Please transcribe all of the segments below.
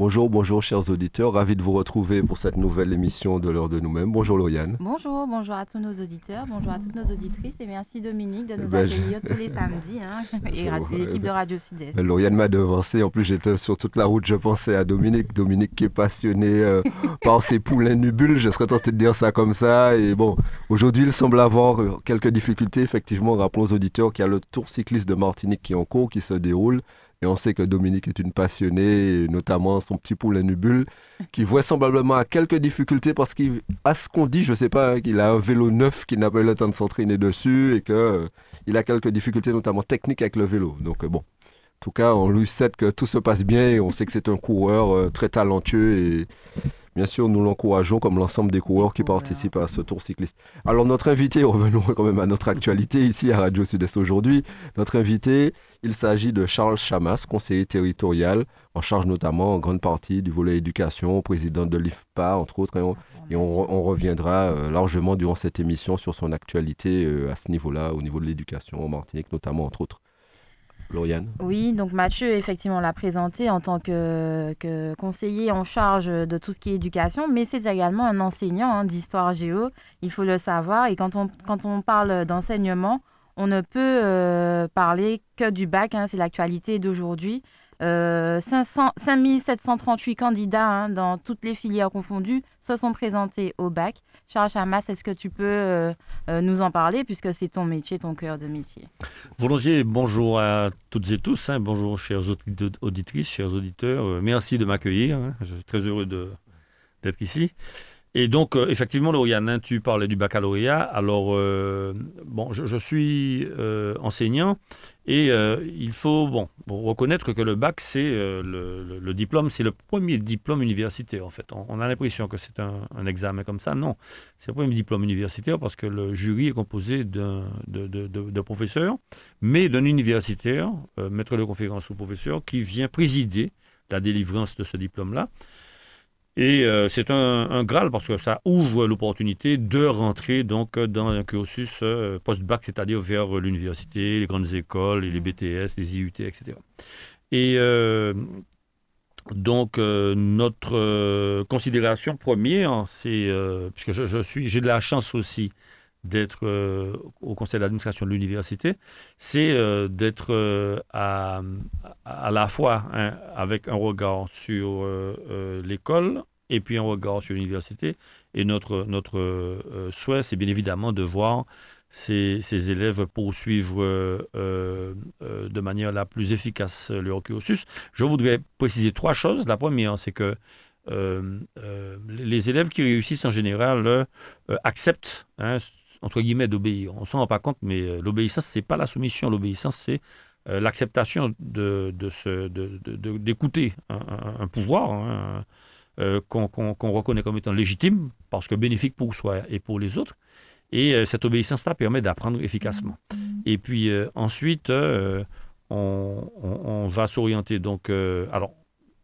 Bonjour, bonjour chers auditeurs, ravi de vous retrouver pour cette nouvelle émission de l'heure de nous-mêmes. Bonjour Lauriane. Bonjour, bonjour à tous nos auditeurs, bonjour à toutes nos auditrices et merci Dominique de nous Ben, je- accueillir tous les samedis hein, et l'équipe de Radio Sud-Est. Lauriane m'a devancé, en plus j'étais sur toute la route, je pensais à Dominique, Dominique qui est passionné euh, par ses poulains nubules, je serais tenté de dire ça comme ça. Et bon, aujourd'hui il semble avoir euh, quelques difficultés, effectivement, rappelons aux auditeurs qu'il y a le Tour cycliste de Martinique qui est en cours, qui se déroule. Et on sait que Dominique est une passionnée, notamment son petit poulain nubule, qui vraisemblablement a quelques difficultés parce qu'à ce qu'on dit, je sais pas, hein, qu'il a un vélo neuf qu'il n'a pas eu le temps de s'entraîner dessus et que euh, a quelques difficultés, notamment techniques avec le vélo. Donc euh, bon, en tout cas, on lui souhaite que tout se passe bien et on sait que c'est un coureur euh, très talentueux et bien sûr, nous l'encourageons comme l'ensemble des coureurs qui participent à ce tour cycliste. Alors notre invité, revenons quand même à notre actualité ici à Radio Sud-Est aujourd'hui. Notre invité, il s'agit de Charles Chamas, conseiller territorial, en charge notamment en grande partie du volet éducation, président de l'IFPA, entre autres. Et on, et on re- on reviendra euh, largement durant cette émission sur son actualité euh, à ce niveau-là, au niveau de l'éducation en Martinique, notamment, entre autres. Lauriane Oui, donc Mathieu effectivement l'a présenté en tant que, conseiller en charge de tout ce qui est éducation, mais c'est également un enseignant hein, d'histoire géo, il faut le savoir. Et quand on, parle d'enseignement, on ne peut euh, parler que du bac, hein, c'est l'actualité d'aujourd'hui. Euh, 500 5738 candidats hein, dans toutes les filières confondues se sont présentés au bac. Charles Chamas, est-ce que tu peux euh, euh, nous en parler puisque c'est ton métier, ton cœur de métier? Volontiers, bonjour à toutes et tous. hein. bonjour, chères audi- auditrices, chers auditeurs. Euh, merci de m'accueillir. hein. Je suis très heureux d'être ici. Et donc, euh, effectivement, Lauriane, hein, tu parlais du baccalauréat. Alors, euh, bon, je, suis euh, enseignant et il faut bon, reconnaître que le bac, c'est le, diplôme, c'est le premier diplôme universitaire, en fait. On, a l'impression que c'est un, un examen comme ça. Non, c'est le premier diplôme universitaire parce que le jury est composé de, de- mais d'un universitaire, maître de conférence ou professeur, qui vient présider la délivrance de ce diplôme-là. Et euh, c'est un, Graal parce que ça ouvre l'opportunité de rentrer donc dans un cursus euh, post-bac, c'est-à-dire vers l'université, les grandes écoles, les BTS, les IUT, etc. Et euh, donc notre considération première, c'est puisque je, je j'ai de la chance aussi d'être euh, au conseil d'administration de l'université, c'est euh, d'être euh, à, à la fois hein, avec un regard sur l'école et puis un regard sur l'université. Et notre, notre souhait, c'est bien évidemment de voir ces, ces élèves poursuivre de manière la plus efficace leur cursus. Je voudrais préciser trois choses. La première, c'est que les élèves qui réussissent en général acceptent, hein, entre guillemets, d'obéir. On s'en rend pas compte, mais euh, l'obéissance, c'est pas la soumission. L'obéissance, c'est euh, l'acceptation de, de ce- de- de- d'écouter un, pouvoir hein, euh, qu'on, reconnaît comme étant légitime, parce que bénéfique pour soi et pour les autres. Et euh, cette obéissance-là permet d'apprendre efficacement. Et puis ensuite, on, on- on va s'orienter. Donc, alors,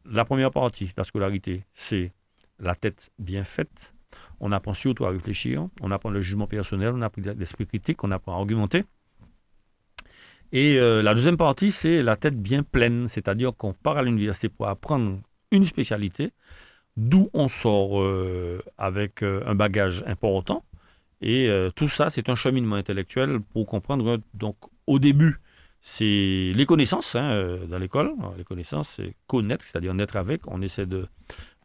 la première partie de la scolarité, c'est la tête bien faite. On apprend surtout à réfléchir, on apprend le jugement personnel, on apprend l'esprit critique, on apprend à argumenter. Et euh, la deuxième partie, c'est la tête bien pleine, c'est-à-dire qu'on part à l'université pour apprendre une spécialité, d'où on sort euh, avec euh, un bagage important. Et tout ça, c'est un cheminement intellectuel pour comprendre. Donc, au début, c'est les connaissances hein, dans l'école. Les connaissances, c'est connaître, c'est-à-dire naître avec. On essaie de,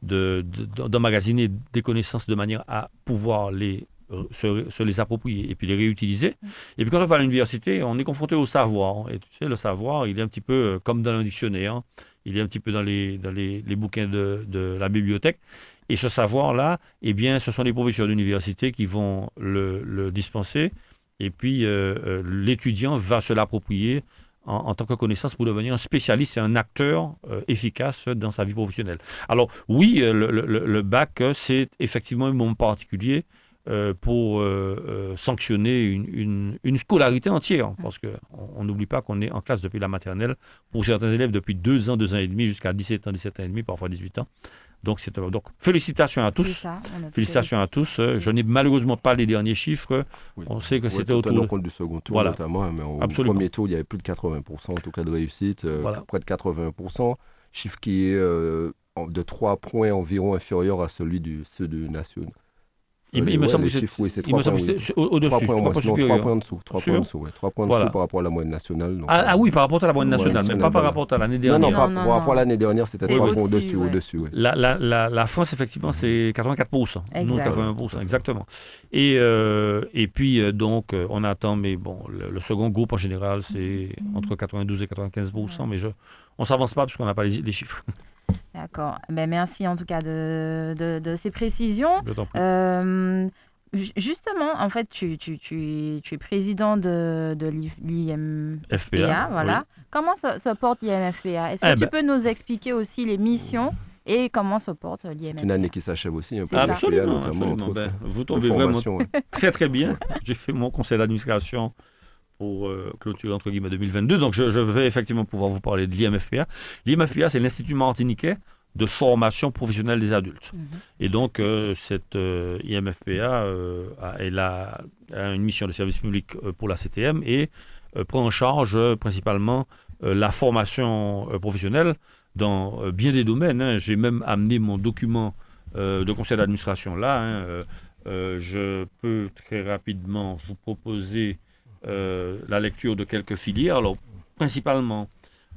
de, de- d'emmagasiner des connaissances de manière à pouvoir les, euh, se, les approprier et puis les réutiliser. Et puis quand on va à l'université, on est confronté au savoir. Et tu sais, le savoir, il est un petit peu euh, comme dans un dictionnaire. Il est un petit peu dans les, dans les, les bouquins de, de la bibliothèque. Et ce savoir-là, eh bien, ce sont les professeurs d'université qui vont le, dispenser. Et puis, euh, l'étudiant va se l'approprier en, tant que connaissance pour devenir un spécialiste et un acteur euh, efficace dans sa vie professionnelle. Alors, oui, euh, le bac, euh, c'est effectivement un moment particulier euh, pour euh, euh, sanctionner une, une- une scolarité entière. Parce qu'on n'oublie pas qu'on est en classe depuis la maternelle, pour certains élèves depuis 2 ans, 2 ans et demi, jusqu'à 17 ans, 17 ans et demi, parfois 18 ans. Donc, c'est, donc félicitations à tous. ça, Félicitations à tous. Je n'ai malheureusement pas les derniers chiffres. Oui. On sait que Ouais, c'était autour compte du second tour Voilà. notamment, hein, mais au Absolument. premier tour, il y avait plus de 80% en tout cas de réussite, euh, Voilà. près de 80%, chiffre qui est euh, de 3 points environ inférieur à celui du ceux du national. Il, il me semble que c'est- 3 au-dessus, 3 points, non, en dessous, 3 Sûr points en dessous, ouais, trois points en Voilà. dessous par rapport à la moyenne nationale. donc, Ah, euh, ah oui, par rapport à la moyenne nationale, mais pas par rapport à l'année Non, non, dernière. pas Non, par non, rapport à non. l'année dernière, c'était C'est 3 points au-dessus, au-dessus, ouais. au-dessus, ouais. La, la, la, la France, effectivement, c'est 84%. Nous, Exact. 80%, exactement. Et, euh, et puis, euh, donc, euh, on attend, mais bon, le, le second groupe, en général, c'est entre 92 et 95%, mais je, on ne s'avance pas parce qu'on n'a pas les chiffres. D'accord. Ben, merci en tout cas de, de, de ces précisions. Je t'en prie. Euh, ju- justement, en fait, tu, tu, tu, tu es président de, de l'IMFPA. FPA. voilà. Comment se, se porte l'IMFPA Est-ce que Eh tu ben- peux nous expliquer aussi les missions et comment se porte C'est l'IMFPA une année qui s'achève aussi, un peu C'est. FPA, Absolument, notamment, absolument. Ben, vous de tombez vraiment ouais. très très bien. J'ai fait mon conseil d'administration pour euh, clôturer entre guillemets 2022. Donc je, je vais effectivement pouvoir vous parler de l'IMFPA. L'IMFPA, c'est l'Institut martiniquais de formation professionnelle des adultes. Mhm. Et donc euh, cette euh, IMFPA, euh, a, elle a, a une mission de service public pour la CTM et prend en charge principalement la formation professionnelle dans bien des domaines. hein. J'ai même amené mon document de conseil d'administration là. hein. Je peux très rapidement vous proposer la lecture de quelques filières. Alors, principalement,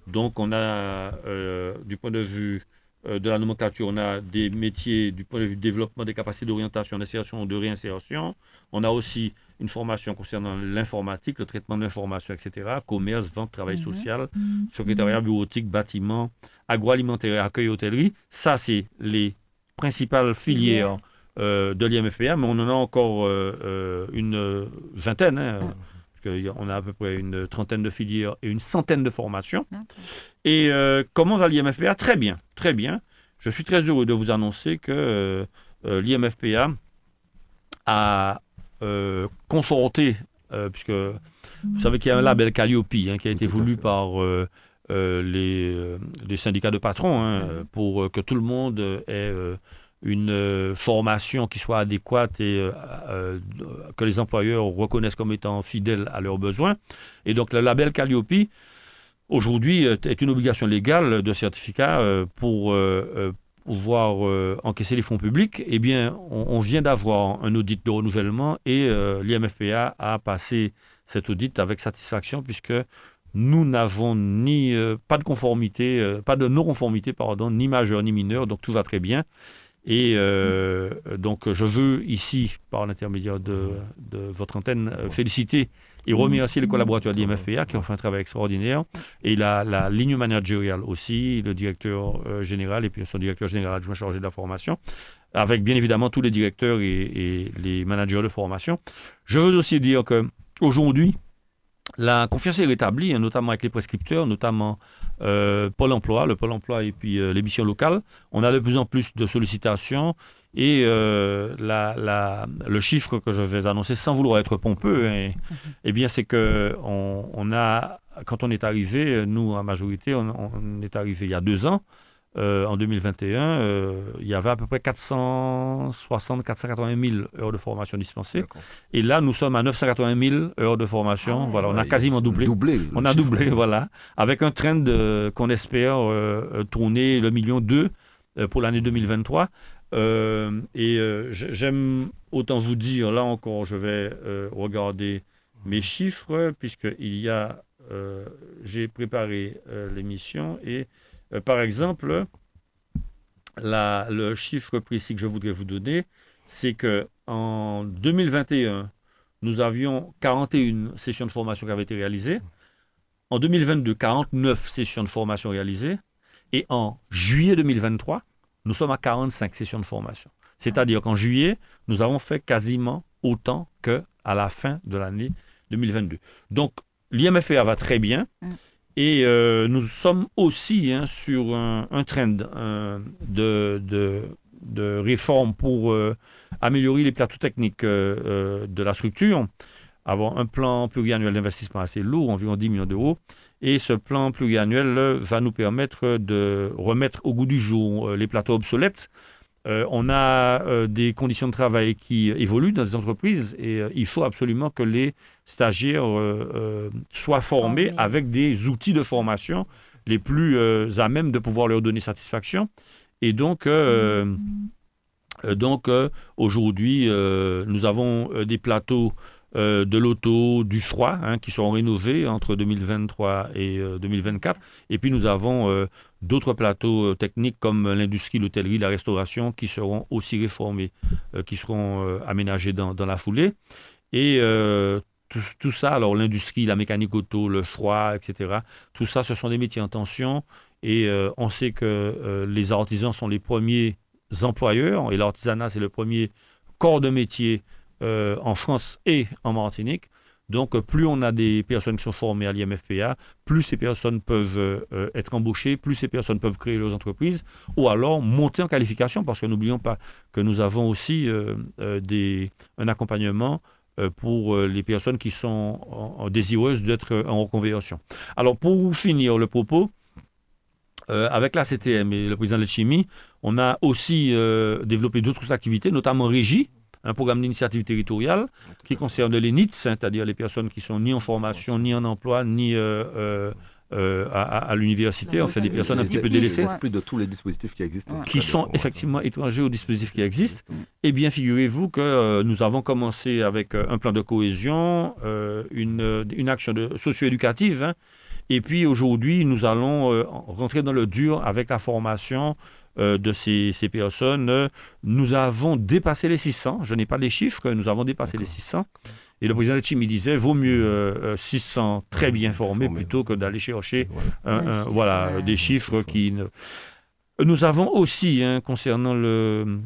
donc on a, euh, du point de vue de la nomenclature, on a des métiers du point de vue développement des capacités d'orientation, d'insertion, de réinsertion. On a aussi une formation concernant l'informatique, le traitement de l'information, etc. Commerce, vente, travail Mhm. social, secrétariat bureautique, bâtiment, agroalimentaire accueil hôtellerie. Ça, c'est les principales filières euh, de l'IMFPA, mais on en a encore euh, euh, une euh, vingtaine. hein. On a à peu près une trentaine de filières et une centaine de formations. Et euh, comment va l'IMFPA? Très bien, très bien. Je suis très heureux de vous annoncer que euh, euh, l'IMFPA a euh, conforté, euh, puisque vous savez qu'il y a un label Calliope hein, qui a été Tout voulu par euh, euh, les, euh, les syndicats de patrons hein, pour euh, que tout le monde ait euh, une euh, formation qui soit adéquate et euh, euh, que les employeurs reconnaissent comme étant fidèles à leurs besoins. Et donc le label Calliope, aujourd'hui, est une obligation légale de certificat pour pouvoir encaisser les fonds publics. Eh bien, on, vient d'avoir un audit de renouvellement et l'IMFPA a passé cet audit avec satisfaction puisque nous n'avons ni pas de conformité, pas de non-conformité, pardon, ni majeure ni mineure, donc tout va très bien. Et euh, donc, je veux ici, par l'intermédiaire de, votre antenne, euh, féliciter et remercier les collaborateurs de l'IMFPA qui ont fait un travail extraordinaire. Et la, la ligne managériale aussi, le directeur euh, général et puis son directeur général adjoint chargé de la formation, avec bien évidemment tous les directeurs et, et les managers de formation. Je veux aussi dire que aujourd'hui, la confiance est rétablie, hein, notamment avec les prescripteurs, notamment euh, Pôle emploi, le Pôle emploi et puis euh, les missions locales. On a de plus en plus de sollicitations et euh, la- la- le chiffre que je vais annoncer sans vouloir être pompeux, hein, eh bien c'est que on, on a, quand on est arrivé, nous en majorité, on, on est arrivé il y a deux ans. Euh, en 2021, euh, il y avait à peu près 460 480 000 heures de formation dispensées. Et là, nous sommes à 980 000 heures de formation. Ah voilà, on a quasiment doublé. doublé On a chiffre. doublé, voilà, avec un trend euh, qu'on espère tourner le million deux euh, pour l'année 2023. Euh, et j'aime autant vous dire, là encore, je vais regarder mes chiffres, puisqu'il y a, j'ai préparé l'émission, et euh, par exemple, le chiffre précis que je voudrais vous donner, c'est que en 2021, nous avions 41 sessions de formation qui avaient été réalisées. En 2022, 49 sessions de formation réalisées. Et en juillet 2023, nous sommes à 45 sessions de formation. C'est-à-dire qu'en juillet, nous avons fait quasiment autant qu'à la fin de l'année 2022. Donc, l'IMFA va très bien. Et euh, nous sommes aussi hein, sur un, trend euh, de, de réformes pour euh, améliorer les plateaux techniques de la structure, avoir un plan pluriannuel d'investissement assez lourd, environ 10 millions d'euros. Et ce plan pluriannuel va nous permettre de remettre au goût du jour les plateaux obsolètes. Euh, on a euh, des conditions de travail qui évoluent dans les entreprises et euh, il faut absolument que les stagiaires soient formés avec des outils de formation les plus à même de pouvoir leur donner satisfaction. Et donc, euh, donc aujourd'hui, nous avons des plateaux euh, de l'auto, du froid, hein, qui seront rénovés entre 2023 et euh, 2024. Et puis nous avons euh, d'autres plateaux euh, techniques comme l'industrie, l'hôtellerie, la restauration, qui seront aussi réformés, euh, qui seront euh, aménagés dans, la foulée. Et euh, tout, ça, alors l'industrie, la mécanique auto, le froid, etc., tout ça, ce sont des métiers en tension. Et euh, on sait que euh, les artisans sont les premiers employeurs, et l'artisanat, c'est le premier corps de métier euh, en France et en Martinique. Donc, euh, plus on a des personnes qui sont formées à l'IMFPA, plus ces personnes peuvent euh, être embauchées, plus ces personnes peuvent créer leurs entreprises, ou alors monter en qualification, parce que n'oublions pas que nous avons aussi un accompagnement pour les personnes qui sont désireuses d'être en reconversion. Alors, pour finir le propos, avec la CTM et le président de la chimie, on a aussi développé d'autres activités, notamment Régie, un programme d'initiative territoriale qui concerne les NITS, hein, c'est-à-dire les personnes qui sont ni en formation, ni en emploi, ni euh, euh, euh, à, l'université, en fait, des personnes un petit peu délaissées esprits de tous les dispositifs qui existent. qui sont effectivement étrangers aux dispositifs qui existent. Eh bien, figurez-vous que euh, nous avons commencé avec un plan de cohésion, euh, une, une action socio-éducative, hein, et puis aujourd'hui, nous allons rentrer dans le dur avec la formation euh, de ces, ces personnes. Euh, Nous avons dépassé les 600, je n'ai pas les chiffres, nous avons dépassé les 600. Et le président de Chimie disait, vaut mieux euh, euh, 600 très bien formés plutôt que d'aller chercher Voilà. un- Un un- chiffre, voilà, ouais. des chiffres chiffre. qui ne... Nous avons aussi, hein, concernant le,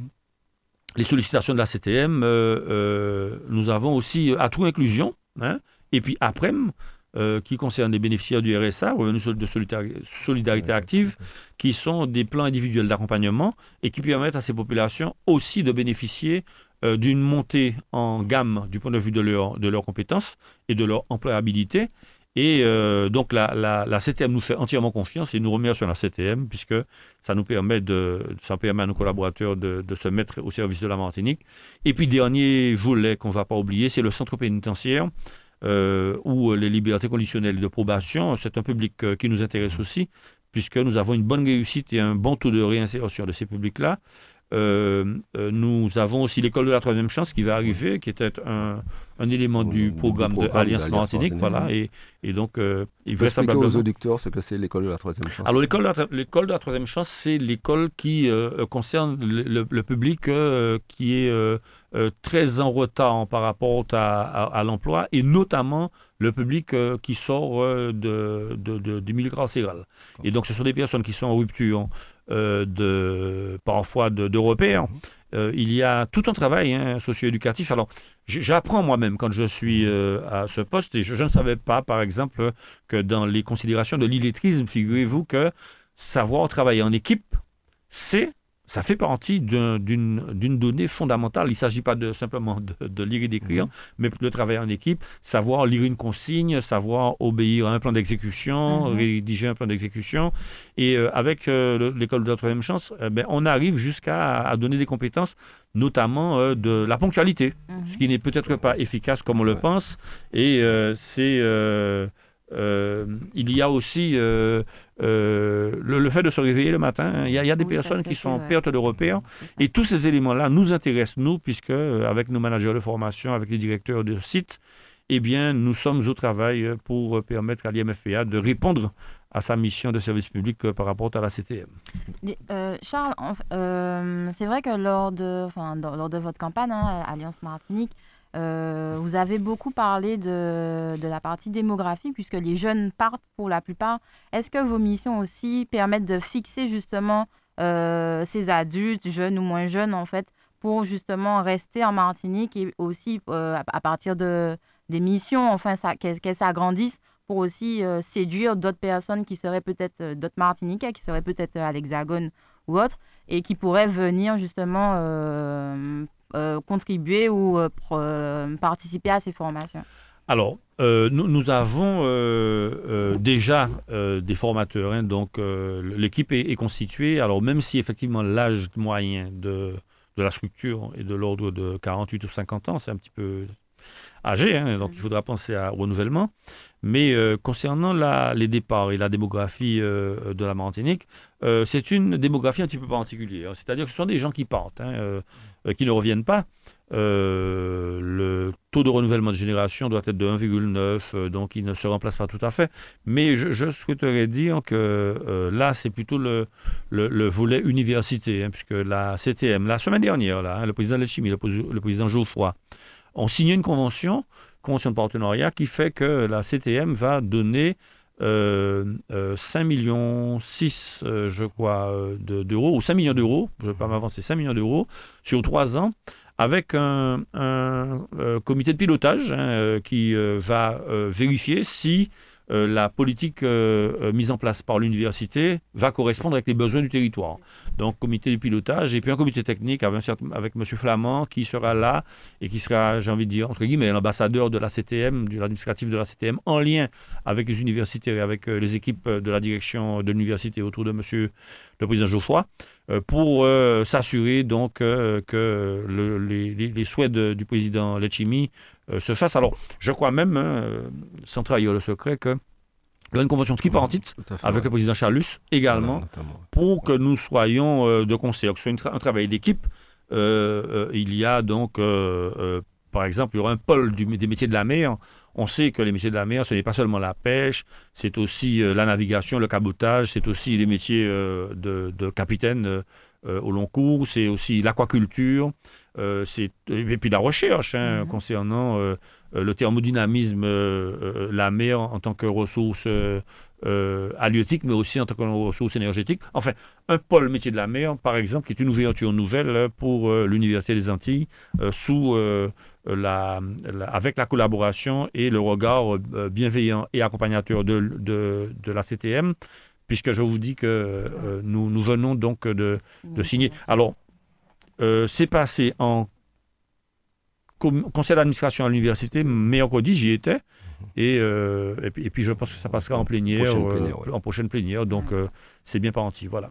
les sollicitations de la CTM, euh, euh, nous avons aussi euh, Atout Inclusion, hein, et puis APREM, euh, qui concerne les bénéficiaires du RSA, Revenu sol- de solidari- solidarité active, qui sont des plans individuels d'accompagnement et qui permettent à ces populations aussi de bénéficier euh, d'une montée en gamme du point de vue de, leur, de leurs compétences et de leur employabilité. Et euh, donc la, la, la CTM nous fait entièrement confiance et nous remercions la CTM puisque ça nous permet, de, ça permet à nos collaborateurs de, de se mettre au service de la Martinique. Et puis dernier volet qu'on ne va pas oublier, c'est le centre pénitentiaire euh, où les libertés conditionnelles de probation, c'est un public euh, qui nous intéresse aussi puisque nous avons une bonne réussite et un bon taux de réinsertion de ces publics-là. Euh, euh, nous avons aussi l'école de la troisième chance qui va arriver, qui était un, un élément du Du programme, de Alliance d'Alliance Martinique. Voilà, et, et donc, euh, il expliquer vraisemblablement- aux auditeurs ce que c'est l'école de la troisième chance? alors l'école de, la- l'école de la troisième chance, c'est l'école qui euh, concerne le, public euh, qui est très en retard par rapport à, à- à l'emploi et notamment le public euh, qui sort euh, de, de, de- du milieu carcéral. Et donc ce sont des personnes qui sont en rupture euh, de, parfois de, de repères. Euh, il y a tout un travail hein, socio-éducatif. Alors, j'apprends moi-même quand je suis euh, à ce poste et je, je ne savais pas, par exemple, que dans les considérations de l'illettrisme, figurez-vous que savoir travailler en équipe, c'est ça fait partie d'un- d'une donnée fondamentale. Il ne s'agit pas de, simplement de, de lire et d'écrire, mais de travailler en équipe, savoir lire une consigne, savoir obéir à un plan d'exécution, Mhm. rédiger un plan d'exécution. Et euh, avec euh, le- l'école de la troisième chance, eh ben, on arrive jusqu'à à donner des compétences, notamment euh, de la ponctualité, Mhm. ce qui n'est peut-être pas efficace comme on le pense. Et c'est... euh, il y a aussi euh, euh, le, le fait de se réveiller le matin. hein. Il y a, il y a des Oui, personnes qui sont en perte de repères. Et tous ces éléments-là nous intéressent, nous, puisque avec nos managers de formation, avec les directeurs de site, eh bien, nous sommes au travail pour permettre à l'IMFPA de répondre à sa mission de service public par rapport à la CTM. Euh, Charles, euh, c'est vrai que lors de, enfin, lors de votre campagne, hein, Alliance Martinique, euh, vous avez beaucoup parlé de, de la partie démographique, puisque les jeunes partent pour la plupart. Est-ce que vos missions aussi permettent de fixer justement euh, ces adultes, jeunes ou moins jeunes, en fait, pour justement rester en Martinique et aussi euh, à, partir de, des missions, enfin, qu'elles qu'elles s'agrandissent pour aussi séduire d'autres personnes qui seraient peut-être, d'autres Martiniquais, qui seraient peut-être à l'Hexagone ou autre. et qui pourraient venir justement euh, contribuer ou euh, euh, participer à ces formations? Alors, euh, nous, nous avons déjà des formateurs. hein, donc, l'équipe est, est constituée. Alors, même si effectivement l'âge moyen de, de la structure est de l'ordre de 48 ou 50 ans, c'est un petit peu âgé. hein, donc, il faudra penser à- au renouvellement. Mais euh, concernant les départs et la démographie euh, de la Martinique, euh, c'est une démographie un petit peu particulière. C'est-à-dire que ce sont des gens qui partent, hein, qui ne reviennent pas. Le taux de renouvellement de génération doit être de 1,9, euh, donc il ne se remplace pas tout à fait. Mais je, souhaiterais dire que là, c'est plutôt le, le- le volet université, hein, puisque la CTM, la semaine dernière, hein, le président Lechimi, le, le président Geoffroy, ont signé une convention, convention de partenariat, qui fait que la CTM va donner euh, euh, 5 millions 6, euh, je crois, euh, de- d'euros, ou 5 millions d'euros, je ne vais pas m'avancer, 5 millions d'euros sur trois ans, avec un, un, euh, comité de pilotage hein, euh, qui va vérifier si euh, la politique euh, euh, mise en place par l'université va correspondre avec les besoins du territoire. Donc, comité de pilotage et puis un comité technique avec, M. Flamand qui sera là et qui sera, j'ai envie de dire, entre guillemets, l'ambassadeur de la CTM, de l'administratif de la CTM, en lien avec les universités et avec les équipes de la direction de l'université autour de M. le président Geoffroy, pour s'assurer donc que le- les, souhaits du président Letchimi euh, se fassent. Alors, je crois même, hein, euh, sans trahir le secret, que il y a une convention tripartite fait, avec ouais. le président Charlus également Voilà, pour que nous soyons euh, de concert, que ce soit tra- un travail d'équipe. Euh, euh, il y a donc, euh, euh, par exemple, il y aura un pôle du- des métiers de la mer. On sait que les métiers de la mer, ce n'est pas seulement la pêche, c'est aussi euh, la navigation, le cabotage, c'est aussi les métiers euh, de, de capitaine euh, euh, au long cours, c'est aussi l'aquaculture, euh, c'est et puis la recherche hein, Mhm. concernant euh, euh, le thermodynamisme, euh, euh, la mer en tant que ressource euh, euh, halieutique, mais aussi en tant que ressource énergétique. Enfin, un pôle métier de la mer, par exemple, qui est une ouverture nouvelle euh, pour euh, l'Université des Antilles, euh, sous, euh, la, la- avec la collaboration et le regard euh, bienveillant et accompagnateur de, de, de la CTM, puisque je vous dis que euh, nous, nous venons donc de, de signer. Alors, euh, c'est passé en conseil d'administration à l'université, mercredi, j'y étais. Et, euh, et, puis, et puis je pense que ça passera en plénière, Prochaine euh, plénière, ouais. en prochaine plénière. Donc euh, c'est bien parti. Voilà.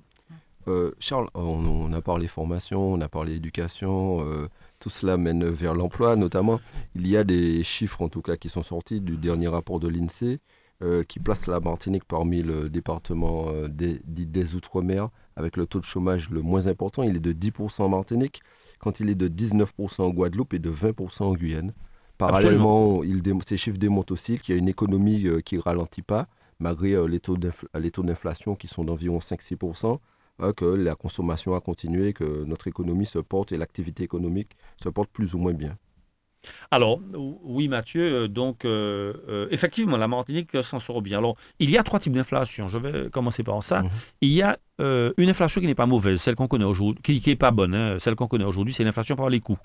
Euh, Charles, on, on a parlé formation, on a parlé éducation, euh, tout cela mène vers l'emploi notamment. Il y a des chiffres en tout cas qui sont sortis du dernier rapport de l'INSEE euh, qui place la Martinique parmi le département euh, des, dit des Outre-mer avec le taux de chômage le moins important. Il est de 10% en Martinique quand il est de 19% en Guadeloupe et de 20% en Guyane. Parallèlement, il ces chiffres démontrent aussi qu'il y a une économie euh, qui ralentit pas malgré euh, les taux d'infl- les taux d'inflation qui sont d'environ 5-6% euh, que la consommation a continué, que notre économie se porte et l'activité économique se porte plus ou moins bien. Alors, ou- oui, Mathieu, euh, donc, euh, euh, effectivement, la Martinique s'en sort bien. Alors, il y a trois types d'inflation. Je vais commencer par ça. Mhm. Il y a euh, une inflation qui n'est pas mauvaise, celle qu'on connaît aujourd'hui, qui n'est pas bonne. hein. Celle qu'on connaît aujourd'hui, c'est l'inflation par les coûts.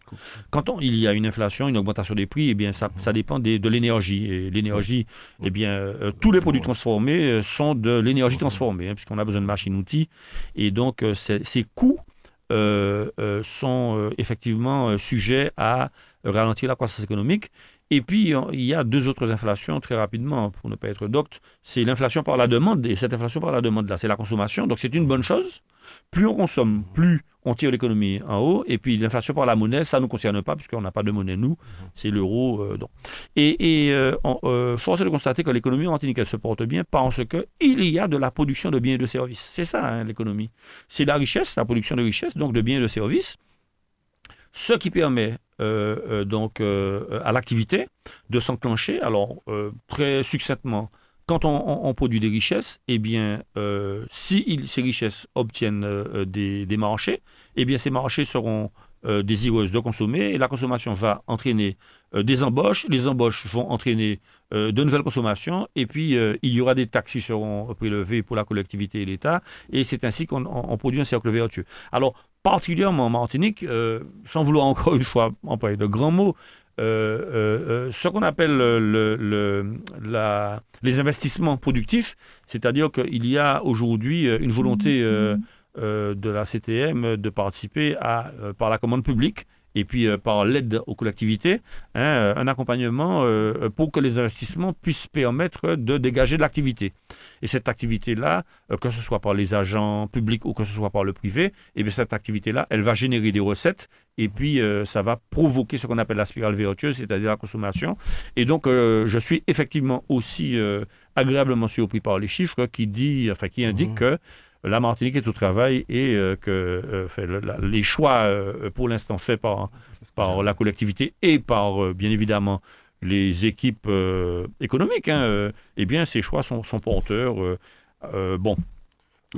Quand on- il y a une inflation, une augmentation des prix, eh bien, ça, ça dépend des- de l'énergie. Et l'énergie, eh bien, euh, tous les produits transformés sont de l'énergie transformée, hein, puisqu'on a besoin de machines-outils. Et donc, euh, ces coûts sont effectivement sujets à ralentir la croissance économique. Et puis, il y a deux autres inflations, très rapidement, pour ne pas être docte. C'est l'inflation par la demande. Et cette inflation par la demande, là, c'est la consommation. Donc, c'est une bonne chose. Plus on consomme, plus on tire l'économie en haut. Et puis, l'inflation par la monnaie, ça ne nous concerne pas, puisqu'on n'a pas de monnaie, nous. C'est l'euro. euh, donc. Et, et euh, on- euh, force est de constater que l'économie martiniquaise se porte bien parce qu'il y a de la production de biens et de services. C'est ça, hein, l'économie. C'est la richesse, la production de richesse, donc de biens et de services ce qui permet euh, euh, donc euh, à l'activité de s'enclencher. Alors, très succinctement, quand on, produit des richesses, eh bien, si ces richesses obtiennent des, marchés, eh bien, ces marchés seront désireuses de consommer et la consommation va entraîner des embauches. Les embauches vont entraîner de nouvelles consommations et puis il y aura des taxes qui seront prélevées pour la collectivité et l'État et c'est ainsi qu'on on- on produit un cercle vertueux. Alors, particulièrement en Martinique, euh, sans vouloir encore une fois employer de grands mots, euh, euh, ce qu'on appelle le- le- le- la- les investissements productifs, c'est-à-dire qu'il y a aujourd'hui une volonté euh, de la CTM de participer à, par la commande publique et puis euh, par l'aide aux collectivités, hein, euh, un accompagnement euh, pour que les investissements puissent permettre de dégager de l'activité. Et cette activité-là, que ce soit par les agents publics ou que ce soit par le privé, et eh bien cette activité-là, elle va générer des recettes et puis ça va provoquer ce qu'on appelle la spirale vertueuse, c'est-à-dire la consommation. Et donc, je suis effectivement aussi agréablement surpris par les chiffres qui, dit, enfin, qui indiquent mmh. que la Martinique est au travail et euh, que euh, les choix, euh, pour l'instant, faits par, par la collectivité et par, bien évidemment, les équipes économiques, hein, eh bien, ces choix sont, sont porteurs. bon.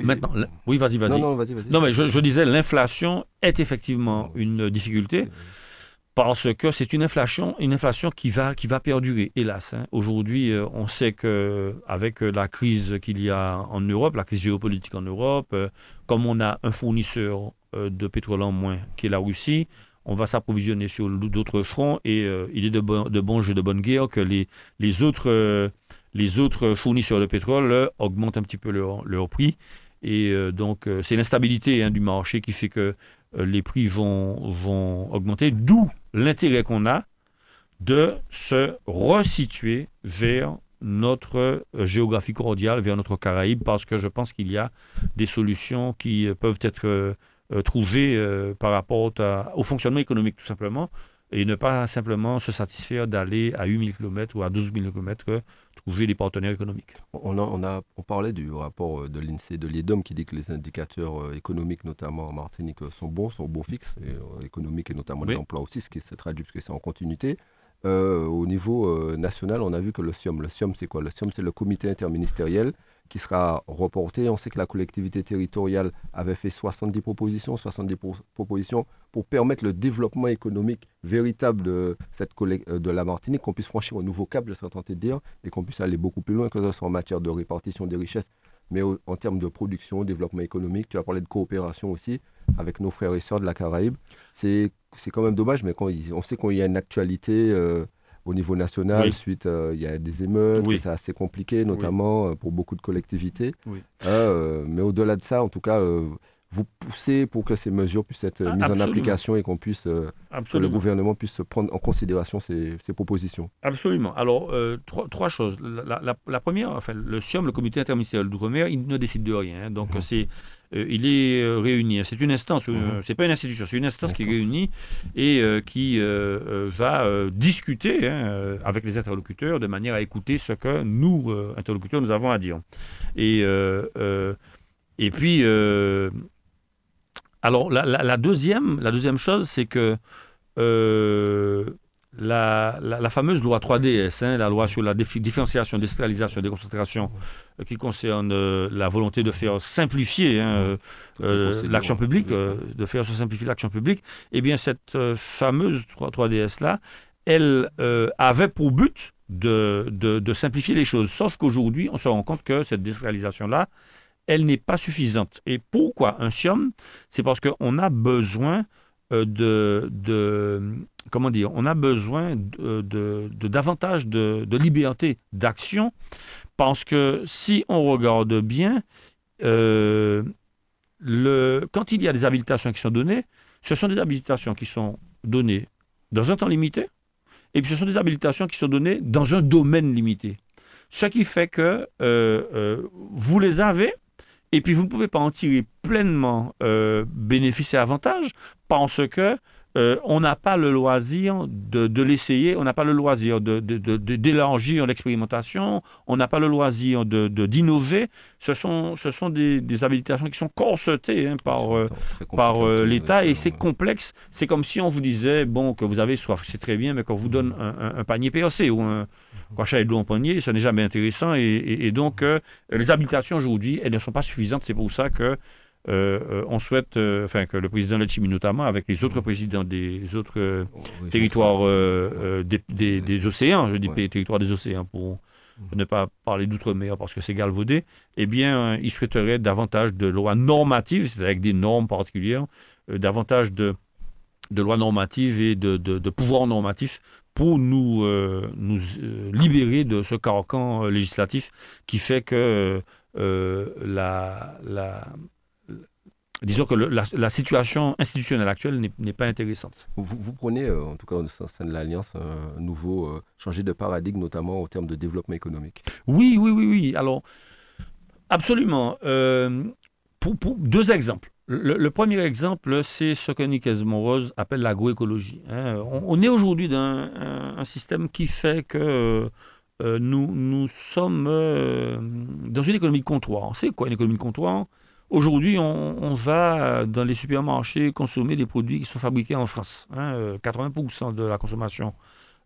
Maintenant, oui, vas-y, vas-y. Non, vas-y, vas-y. Non, mais je, je disais, l'inflation est effectivement une difficulté parce que c'est une inflation, une inflation qui va, qui va perdurer, hélas. Hein. Aujourd'hui, euh, on sait que avec la crise qu'il y a en Europe, la crise géopolitique en Europe, euh, comme on a un fournisseur euh, de pétrole en moins qui est la Russie, on va s'approvisionner sur d'autres fronts et il est de bon, de bon jeu de bonne guerre que les, les, autres, les autres fournisseurs de pétrole augmentent un petit peu leur, leur prix. Et donc, c'est l'instabilité hein, du marché qui fait que les prix vont, vont augmenter, d'où l'intérêt qu'on a de se resituer vers notre euh, géographie cordiale, vers notre Caraïbe, parce que je pense qu'il y a des solutions qui euh, peuvent être euh, trouvées par rapport au fonctionnement économique, tout simplement, et ne pas simplement se satisfaire d'aller à 8000 km ou à 12 000 km trouver des partenaires économiques. On, on, a, on parlait du rapport de l'INSEE, de l'IEDOM, qui dit que les indicateurs économiques, notamment en Martinique, sont bons, sont bons fixes, et, économiques et notamment l'emploi aussi, ce qui se traduit parce que c'est en continuité. Euh, au niveau euh, national, on a vu que le SIOM, le SIOM c'est quoi? Le SIOM c'est le comité interministériel qui sera reporté. On sait que la collectivité territoriale avait fait 70 propositions, 70 propositions pour permettre le développement économique véritable de, cette euh, de la Martinique, qu'on puisse franchir un nouveau cap, je serais tenté de dire, et qu'on puisse aller beaucoup plus loin, que ce soit en matière de répartition des richesses, mais en termes de production, développement économique. Tu as parlé de coopération aussi avec nos frères et sœurs de la Caraïbe. C'est quand même dommage, mais quand on sait qu'il y a une actualité euh, au niveau national, suite, euh, il y a des émeutes, c'est assez compliqué, notamment euh, pour beaucoup de collectivités. mais au-delà de ça, en tout cas, vous poussez pour que ces mesures puissent être mises en application et qu'on puisse, que le gouvernement puisse prendre en considération ces, propositions. Absolument. Alors, trois, choses. La, première, enfin, le SIOM, le Comité interministériel d'outre-mer, il ne décide de rien. Hein. donc, mhm. c'est euh, il est euh, réuni. C'est une instance, mhm. c'est pas une institution, c'est une instance qui est réunie et qui va discuter hein, avec les interlocuteurs de manière à écouter ce que nous, interlocuteurs, nous avons à dire. Et, et puis, alors la, deuxième, la deuxième chose, c'est que la, fameuse loi 3DS, hein, la loi sur la différenciation, décentralisation, déconcentration, euh, qui concerne euh, la volonté de faire simplifier hein, euh, l'action publique, de faire se simplifier l'action publique, eh bien cette fameuse 3, ds là elle avait pour but de, de, simplifier les choses. Sauf qu'aujourd'hui, on se rend compte que cette décentralisation-là, elle n'est pas suffisante. Et pourquoi un SIOM? C'est parce qu'on a besoin de, de comment dire, on a besoin de, davantage de, liberté d'action parce que si on regarde bien, euh, le, quand il y a des habilitations qui sont données, ce sont des habilitations qui sont données dans un temps limité et puis ce sont des habilitations qui sont données dans un domaine limité. Ce qui fait que euh, euh, vous les avez et puis vous ne pouvez pas en tirer pleinement bénéfice et avantage parce que euh, on n'a pas le loisir de, l'essayer, on n'a pas le loisir d'élargir de, l'expérimentation, on n'a pas le loisir d'innover. Ce sont, ce sont des, habilitations qui sont corsetées hein, par, euh, par euh, l'État et c'est complexe. C'est comme si on vous disait bon, que vous avez soif, c'est très bien, mais qu'on vous donne un, panier PRC ou un crachat de l'eau en panier, ce n'est jamais intéressant. Et, donc, les habilitations aujourd'hui, elles ne sont pas suffisantes. C'est pour ça que euh, euh, on souhaite euh, enfin, que le président Letchimi, notamment avec les autres présidents des autres territoires des, océans, je dis territoires des océans pour mhm. ne pas parler d'outre-mer parce que c'est galvaudé, eh bien, il souhaiterait davantage de lois normatives, c'est-à-dire avec des normes particulières, davantage de, de lois normatives et de, de, pouvoirs normatifs pour nous, nous libérer de ce carcan législatif qui fait que la, la, disons que le- la, la situation institutionnelle actuelle n'est- pas intéressante. Vous, vous prenez, euh, en tout cas au sein de l'Alliance, un nouveau euh, changer de paradigme, notamment au terme de développement économique. Oui, oui, oui, oui. Alors, absolument. Euh, pour, pour- deux exemples. Le, le premier exemple, c'est ce que Nick Monrose appelle l'agroécologie. hein. On, on est aujourd'hui dans un, un système qui fait que euh, euh, nous, nous sommes euh, dans une économie de comptoir. C'est quoi une économie de comptoir? Aujourd'hui, on, va dans les supermarchés consommer des produits qui sont fabriqués en France. hein. Euh, 80% de la consommation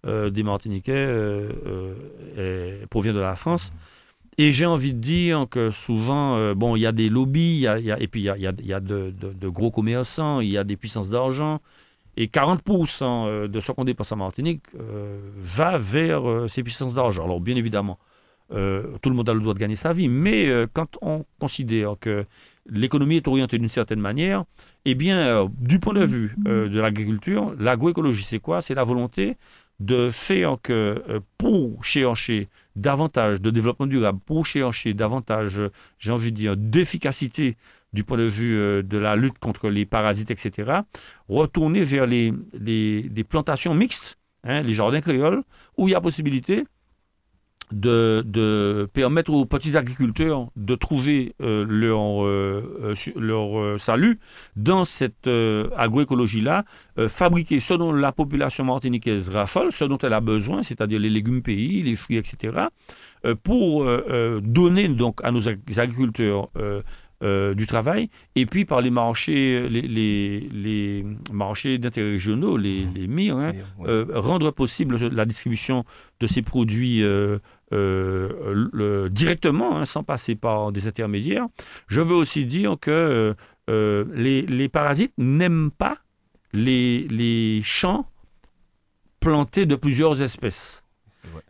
euh, des Martiniquais euh, provient de la France. Et j'ai envie de dire que souvent, bon, il y a des lobbies, et puis il y a, de, de- gros commerçants, il y a des puissances d'argent. Et 40% euh, de ce qu'on dépense en Martinique va vers ces puissances d'argent. Alors, bien évidemment, tout le monde a le droit de gagner sa vie, mais quand on considère que l'économie est orientée d'une certaine manière, eh bien, euh, du point de vue euh, de l'agriculture, l'agroécologie, c'est quoi? C'est la volonté de faire que euh, pour chéancher davantage de développement durable, pour chéancher davantage, j'ai envie de dire, d'efficacité du point de vue de la lutte contre les parasites, etc., retourner vers les, les- les plantations mixtes, hein, les jardins créoles, où il y a possibilité de, de permettre aux petits agriculteurs de trouver euh, leur, euh, euh, leur salut dans cette euh, agroécologie-là, euh, fabriquée selon la population martiniquaise raffole, ce dont elle a besoin, c'est-à-dire les légumes pays, les fruits, etc., pour donner donc à nos ag- agriculteurs euh, du travail, et puis par les marchés, les, les, les marchés d'intérêt régionaux, les, les MIR, hein, euh, rendre possible la distribution de ces produits euh, euh, le- directement, hein, sans passer par des intermédiaires. Je veux aussi dire que euh, euh, les, les parasites n'aiment pas les, les champs plantés de plusieurs espèces.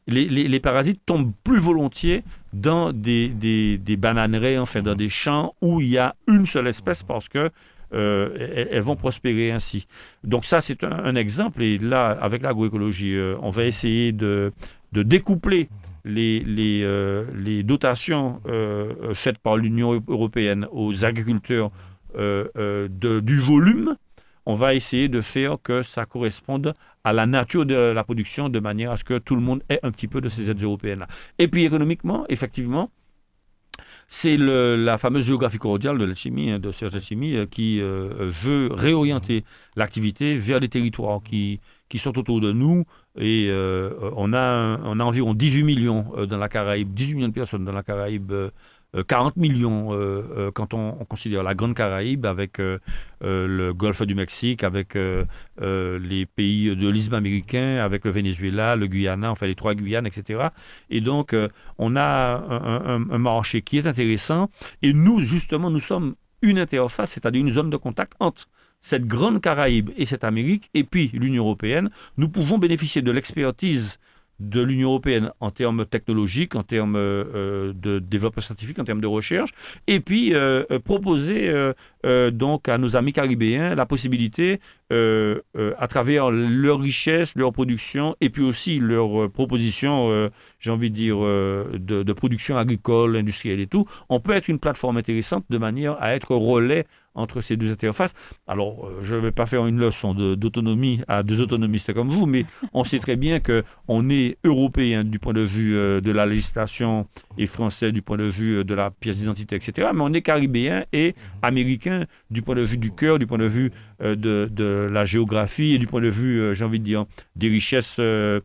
Les, les- les parasites tombent plus volontiers dans des, des, des bananeraies, enfin dans des champs où il y a une seule espèce parce que euh, elles, elles vont prospérer ainsi. Donc ça, c'est un, un exemple. Et là, avec l'agroécologie, euh, on va essayer de, de découpler les, les, euh, les dotations euh, euh, faites par l'Union européenne aux agriculteurs du volume. On va essayer de faire que ça corresponde à la nature de la production de manière à ce que tout le monde ait un petit peu de ces aides européennes-là. Et puis économiquement, effectivement, c'est la fameuse géographie cordiale de la hein, de Serge Chimie, qui veut réorienter l'activité vers des territoires qui, qui sont autour de nous. Et euh, on, a, environ 18 millions euh, dans la Caraïbe, 18 millions de personnes dans la Caraïbe, euh, euh, 40 millions euh, euh, quand on, on considère la Grande Caraïbe avec le Golfe du Mexique, avec les pays de l'isthme américain, avec le Venezuela, le Guyana, enfin les trois Guyanes, etc. Et donc, on a un marché qui est intéressant. Et nous, justement, nous sommes une interface, c'est-à-dire une zone de contact entre cette grande Caraïbe et cette Amérique, et puis l'Union européenne. Nous pouvons bénéficier de l'expertise de l'Union européenne en termes technologiques, en termes euh, de développement scientifique, en termes de recherche, et puis euh, euh, proposer euh, donc à nos amis caribéens la possibilité, euh, euh, à travers leur richesse, leur production, et puis aussi leurs propositions, euh, j'ai envie de dire, de, de production agricole, industrielle et tout, on peut être une plateforme intéressante de manière à être relais entre ces deux interfaces. Alors, je ne vais pas faire une leçon de- d'autonomie à deux autonomistes comme vous, mais on sait très bien que on est européen du point de vue de la législation et français du point de vue de la pièce d'identité, etc. Mais on est caribéen et américain du point de vue du cœur, du point de vue euh, de, la géographie et du point de vue, euh, j'ai envie de dire, des richesses euh,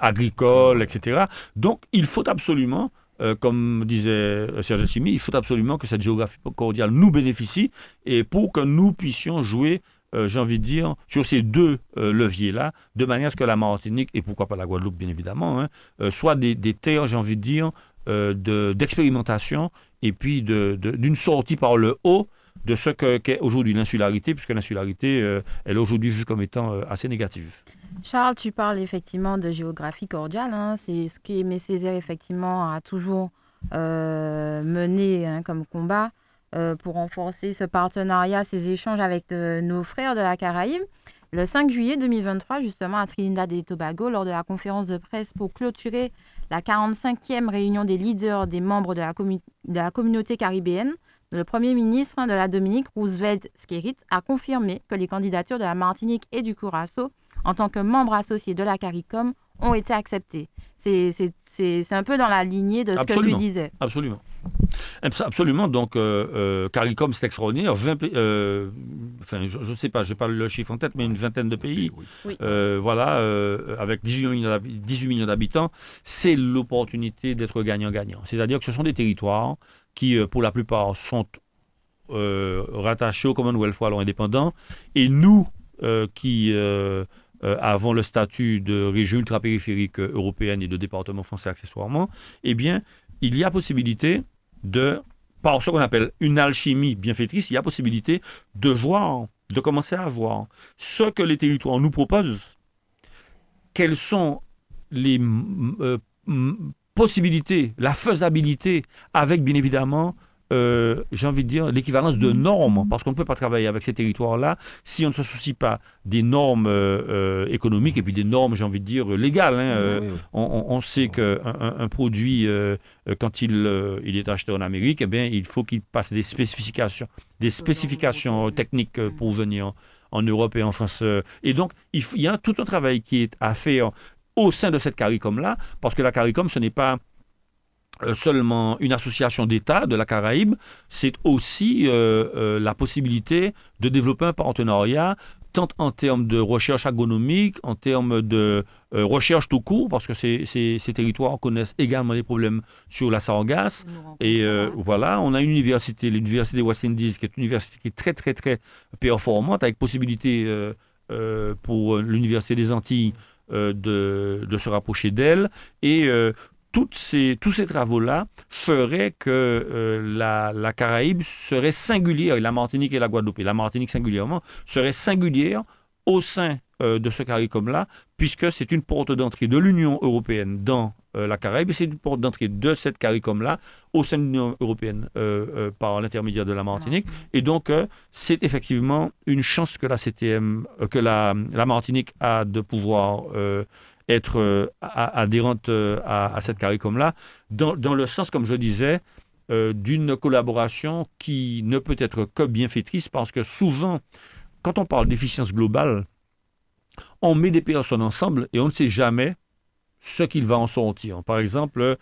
agricoles, etc. Donc, il faut absolument comme disait Serge Simi, il faut absolument que cette géographie cordiale nous bénéficie et pour que nous puissions jouer, j'ai envie de dire, sur ces deux leviers-là, de manière à ce que la Martinique, et pourquoi pas la Guadeloupe, bien évidemment, hein, soient des, terres, j'ai envie de dire, de- d'expérimentation et puis d'une sortie par le haut de ce que- qu'est aujourd'hui l'insularité, puisque l'insularité, euh, elle est aujourd'hui vue comme étant euh, assez négative. Charles, tu parles effectivement de géographie cordiale. hein. C'est ce qu'Aimé Césaire, effectivement, a toujours euh, mené hein, comme combat pour renforcer ce partenariat, ces échanges avec nos frères de la Caraïbe. Le 5 juillet 2023, justement, à Trinidad et Tobago, lors de la conférence de presse pour clôturer la 45e réunion des leaders des membres de la, commu- de la communauté caribéenne, Le Premier ministre de la Dominique, Roosevelt Skerrit, a confirmé que les candidatures de la Martinique et du Curaçao, en tant que membres associés de la CARICOM, ont été acceptées. C'est un peu dans la lignée de ce que tu disais. Absolument. Absolument. Donc, euh, euh, CARICOM, c'est extraordinaire. 20 euh, enfin, je ne sais pas, je n'ai pas le chiffre en tête, mais une vingtaine de pays. Euh, voilà, avec 18 millions d'habitants. C'est l'opportunité d'être gagnant-gagnant. C'est-à-dire que ce sont des territoires qui, pour la plupart, sont rattachés au Commonwealth ou alors indépendants. Et nous, qui euh, avant le statut de région ultra-périphérique européenne et de département français accessoirement, eh bien, il y a possibilité de, par ce qu'on appelle une alchimie bienfaitrice, il y a possibilité de voir, de commencer à voir ce que les territoires nous proposent, quelles sont les euh, possibilités, la faisabilité, avec bien évidemment euh, j'ai envie de dire, l'équivalence de normes, parce qu'on ne peut pas travailler avec ces territoires-là si on ne se soucie pas des normes euh, euh, économiques et puis des normes, j'ai envie de dire, légales. Hein. On, sait qu'un un, produit, quand il, il est acheté en Amérique, eh bien, il faut qu'il passe des spécifications, des spécifications techniques pour venir en Europe et en France. Et donc, il, y a tout un travail qui est à faire au sein de cette CARICOM-là, parce que la CARICOM, ce n'est pas seulement une association d'États de la Caraïbe, c'est aussi euh, euh, la possibilité de développer un partenariat tant en termes de recherche agronomique, en termes de recherche tout court, parce que ces, ces, territoires connaissent également les problèmes sur la sargasse. Et voilà, on a une université, l'université des West Indies, qui est une université qui est très, très, très performante, avec possibilité pour l'université des Antilles de, de, se rapprocher d'elle. Et ces, tous ces travaux-là feraient que euh, la, la, Caraïbe serait singulière, la Martinique et la Guadeloupe, et la Martinique singulièrement, serait singulière au sein euh, de ce CARICOM-là, puisque c'est une porte d'entrée de l'Union européenne dans euh, la Caraïbe, et c'est une porte d'entrée de cette CARICOM-là au sein de l'Union européenne par l'intermédiaire de la Martinique. Et donc, c'est effectivement une chance que la CTM, que la, la Martinique a de pouvoir être euh, adhérente euh, à, cette CARICOM-là, dans, dans, le sens, comme je disais, euh, d'une collaboration qui ne peut être que bienfaitrice, parce que souvent, quand on parle d'efficience globale, on met des personnes ensemble et on ne sait jamais ce qu'il va en sortir. Par exemple,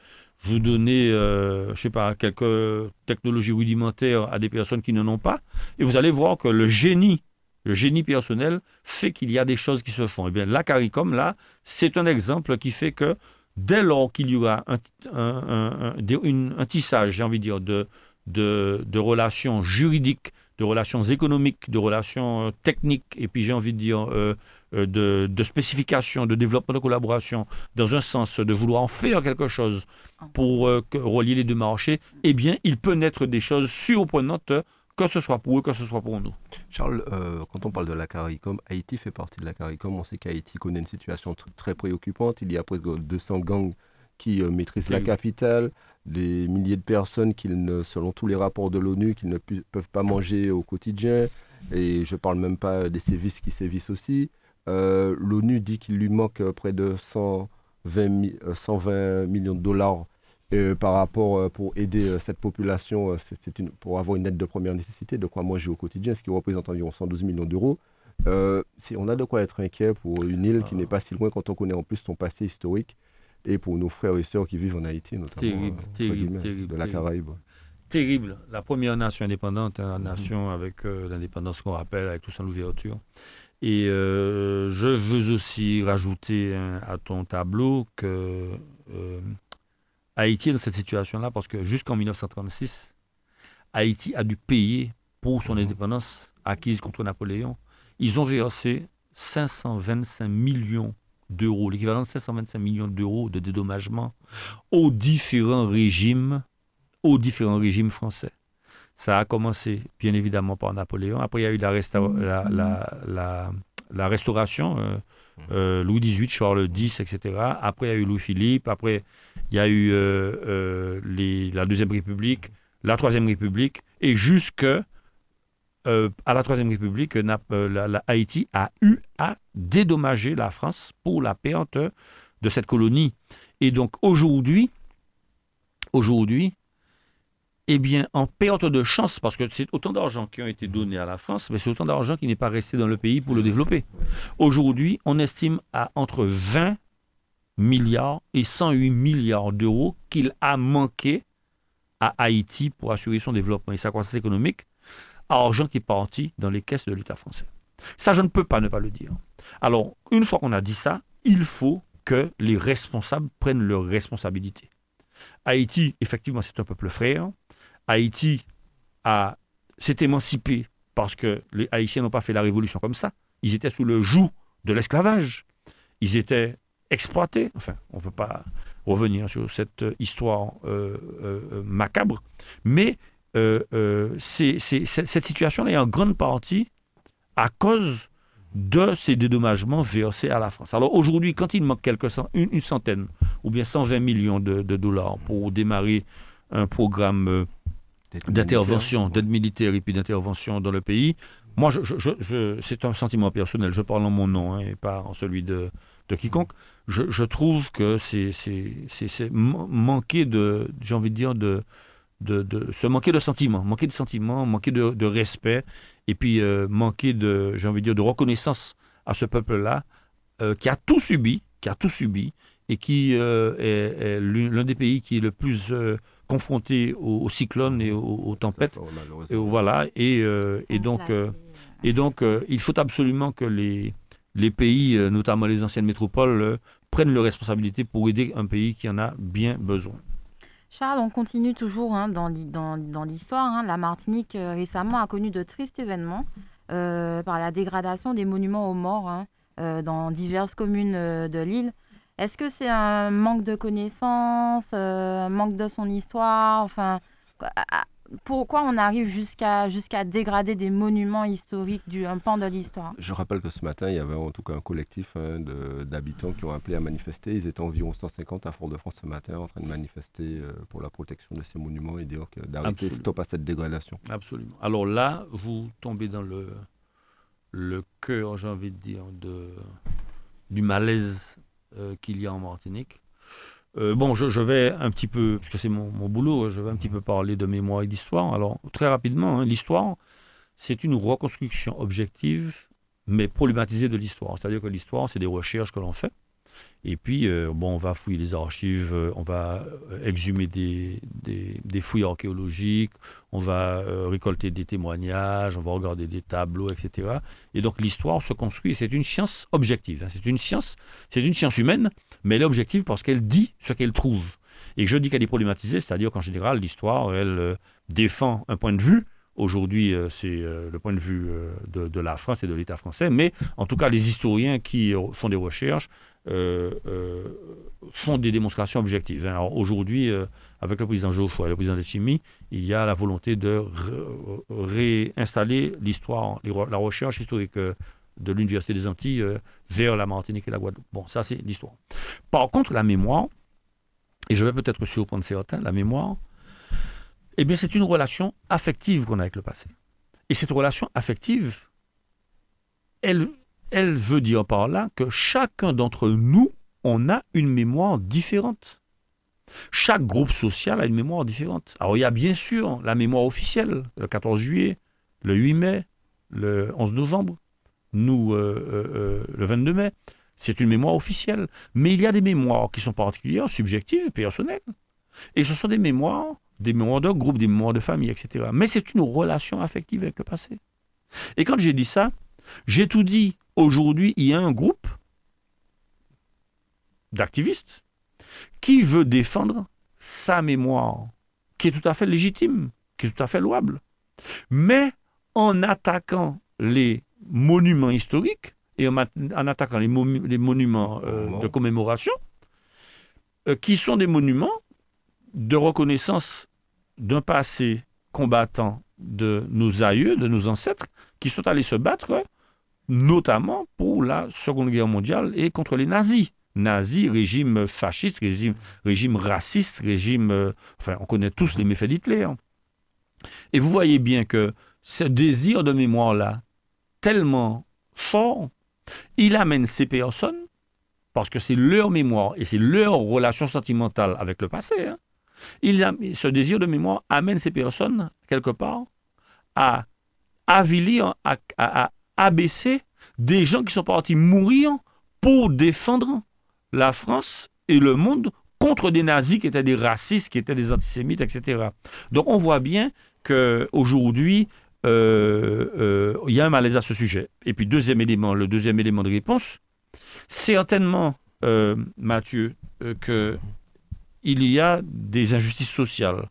vous donnez, je sais pas, quelques technologies rudimentaires à des personnes qui n'en ont pas, et vous allez voir que le génie le génie personnel fait qu'il y a des choses qui se font. Eh bien, la CARICOM, là, c'est un exemple qui fait que dès lors qu'il y aura un, un, tissage, j'ai envie de dire, de, de, relations juridiques, de relations économiques, de relations euh, techniques, et puis j'ai envie de dire euh, euh, de, de spécifications, de développement de collaboration, dans un sens de vouloir en faire quelque chose pour relier les deux marchés, eh bien, il peut naître des choses surprenantes que ce soit pour eux, que ce soit pour nous. Charles, euh, quand on parle de la CARICOM, Haïti fait partie de la CARICOM. On sait qu'Haïti connaît une situation très préoccupante. Il y a presque 200 gangs qui euh, maîtrisent la capitale, des milliers de personnes qui, ne, selon tous les rapports de l'ONU, qui ne peuvent pas manger au quotidien. Et je ne parle même pas des sévices qui sévissent aussi. Euh, L'ONU dit qu'il lui manque près de 120, 120 millions de dollars euh, par rapport euh, pour aider euh, cette population, c'est une, pour avoir une aide de première nécessité, de quoi manger au quotidien, ce qui représente environ 112 millions d'euros. on a de quoi être inquiet pour une île qui n'est pas si loin quand on connaît en plus son passé historique et pour nos frères et sœurs qui vivent en Haïti, notamment de la Caraïbe. Terrible. La première nation indépendante, hein, la mhm. nation avec l'indépendance qu'on rappelle, avec tout son ouverture. Et je veux aussi rajouter hein, à ton tableau que Haïti est dans cette situation-là parce que jusqu'en 1936, Haïti a dû payer pour son mhm. indépendance acquise contre Napoléon. Ils ont versé 525 millions d'euros, l'équivalent de 525 millions d'euros de dédommagement aux différents régimes, aux différents régimes français. Ça a commencé bien évidemment par Napoléon. Après, il y a eu la, la, restauration. Euh, euh, Louis XVIII, Charles X, etc. Après, il y a eu Louis-Philippe. Après, il y a eu euh, euh, la Deuxième République, la Troisième République, et jusque à la Troisième République, Haïti a eu à dédommager la France pour la perte de cette colonie. Et donc aujourd'hui, aujourd'hui, eh bien, en perte de chance, parce que c'est autant d'argent qui ont été donnés à la France, mais c'est autant d'argent qui n'est pas resté dans le pays pour le développer. Aujourd'hui, on estime à entre 20 milliards et 108 milliards d'euros qu'il a manqué à Haïti pour assurer son développement et sa croissance économique, argent qui est parti dans les caisses de l'État français. Ça, je ne peux pas ne pas le dire. Alors, une fois qu'on a dit ça, il faut que les responsables prennent leurs responsabilités. Haïti, effectivement, c'est un peuple frère. Haïti a, s'est émancipé parce que les Haïtiens n'ont pas fait la révolution comme ça. Ils étaient sous le joug de l'esclavage. Ils étaient exploités. Enfin, on ne veut pas revenir sur cette histoire euh, euh, macabre. Mais euh, c'est, cette situation-là est en grande partie à cause de ces dédommagements versés à la France. Alors aujourd'hui, quand il manque quelques une, centaine ou bien 120 millions de, dollars pour démarrer un programme d'intervention, d'aide militaire et puis d'intervention dans le pays, moi, c'est un sentiment personnel, je parle en mon nom hein, et pas en celui de, de quiconque. Je, trouve que c'est manquer de, j'ai envie de dire, de, de, de, se manquer de sentiments, manquer de sentiments, manquer de, respect, et puis euh, manquer de, j'ai envie de dire, de reconnaissance à ce peuple-là, euh, qui a tout subi, qui a tout subi, et qui euh, est, l'un des pays qui est le plus confronté aux, cyclones et aux, tempêtes. Et, voilà, et, et donc, et donc il faut absolument que les, les pays, notamment les anciennes métropoles, prennent leurs responsabilités pour aider un pays qui en a bien besoin. Charles, on continue toujours hein, dans, l'histoire. Hein. La Martinique euh, récemment a connu de tristes événements euh, par la dégradation des monuments aux morts hein, euh, dans diverses communes de l'île. Est-ce que c'est un manque de connaissances, un manque de son histoire Enfin, pourquoi on arrive jusqu'à jusqu'à dégrader des monuments historiques du un pan de l'histoire? Je rappelle que ce matin, il y avait en tout cas un collectif hein, d'habitants qui ont appelé à manifester. Ils étaient environ 150 à Fort-de-France ce matin en train de manifester euh, pour la protection de ces monuments et dire d'arrêter stop à cette dégradation. Absolument. Alors là, vous tombez dans le, le cœur, j'ai envie de dire, de, du malaise euh, qu'il y a en Martinique. Euh, bon, je, vais un petit peu, puisque c'est mon, boulot, je vais un petit peu parler de mémoire et d'histoire. Alors, très rapidement, hein, l'histoire, c'est une reconstruction objective, mais problématisée de l'histoire. C'est-à-dire que l'histoire, c'est des recherches que l'on fait. Et puis, euh, bon, on va fouiller les archives, euh, on va euh, exhumer des, des, fouilles archéologiques, on va récolter des témoignages, on va regarder des tableaux, etc. Et donc, l'histoire se construit, c'est une science objective. Hein. c'est une science, c'est une science humaine, mais elle est objective parce qu'elle dit ce qu'elle trouve. Et je dis qu'elle est problématisée, c'est-à-dire qu'en général, l'histoire, elle défend un point de vue, Aujourd'hui, c'est le point de vue de, de, la France et de l'État français, mais en tout cas, les historiens qui font des recherches euh, euh, font des démonstrations objectives. Hein. Aujourd'hui, euh, avec le président Geoffroy et le président de Chimie, il y a la volonté de réinstaller l'histoire, la recherche historique de l'Université des Antilles vers la Martinique et la Guadeloupe. Bon, ça c'est l'histoire. Par contre, la mémoire, et je vais peut-être surprendre certains, la mémoire, eh bien c'est une relation affective qu'on a avec le passé. Et cette relation affective, elle elle veut dire par là que chacun d'entre nous, on a une mémoire différente. Chaque groupe social a une mémoire différente. Alors il y a bien sûr la mémoire officielle, le 14 juillet, le 8 mai, le 11 novembre, nous euh, euh, euh, le 22 mai. C'est une mémoire officielle. Mais il y a des mémoires qui sont particulières, subjectives, personnelles. Et ce sont des mémoires, des mémoires de groupe, des mémoires de famille, etc. Mais c'est une relation affective avec le passé. Et quand j'ai dit ça, j'ai tout dit Aujourd'hui, il y a un groupe d'activistes qui veut défendre sa mémoire, qui est tout à fait légitime, qui est tout à fait louable. Mais en attaquant les monuments historiques et en, attaquant les, monuments euh, de commémoration, euh, qui sont des monuments de reconnaissance d'un passé combattant de nos aïeux, de nos ancêtres, qui sont allés se battre notamment pour la Seconde Guerre mondiale et contre les nazis. Nazis, régime fasciste, régime, régime raciste, régime... Euh, enfin, on connaît tous les méfaits d'Hitler. Et vous voyez bien que ce désir de mémoire-là, tellement fort, il amène ces personnes, parce que c'est leur mémoire et c'est leur relation sentimentale avec le passé, hein, il a, ce désir de mémoire amène ces personnes, quelque part, à avilir, à, abaisser des gens qui sont partis mourir pour défendre la France et le monde contre des nazis qui étaient des racistes, qui étaient des antisémites, etc. Donc on voit bien qu'aujourd'hui, euh, euh, il y a un malaise à ce sujet. Et puis deuxième élément, le deuxième élément de réponse, certainement, euh, Mathieu, que il y a des injustices sociales.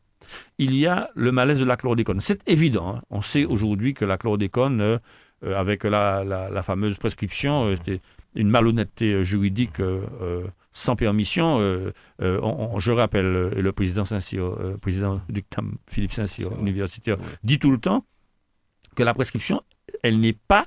Il y a le malaise de la chlordécone. C'est évident. Hein. On sait aujourd'hui que la chlordécone, avec la, la, fameuse prescription, c'était une malhonnêteté juridique sans permission. je rappelle, le président Saint-Cyr, président du CAM, Philippe Saint-Cyr, universitaire, dit tout le temps que la prescription, elle n'est pas,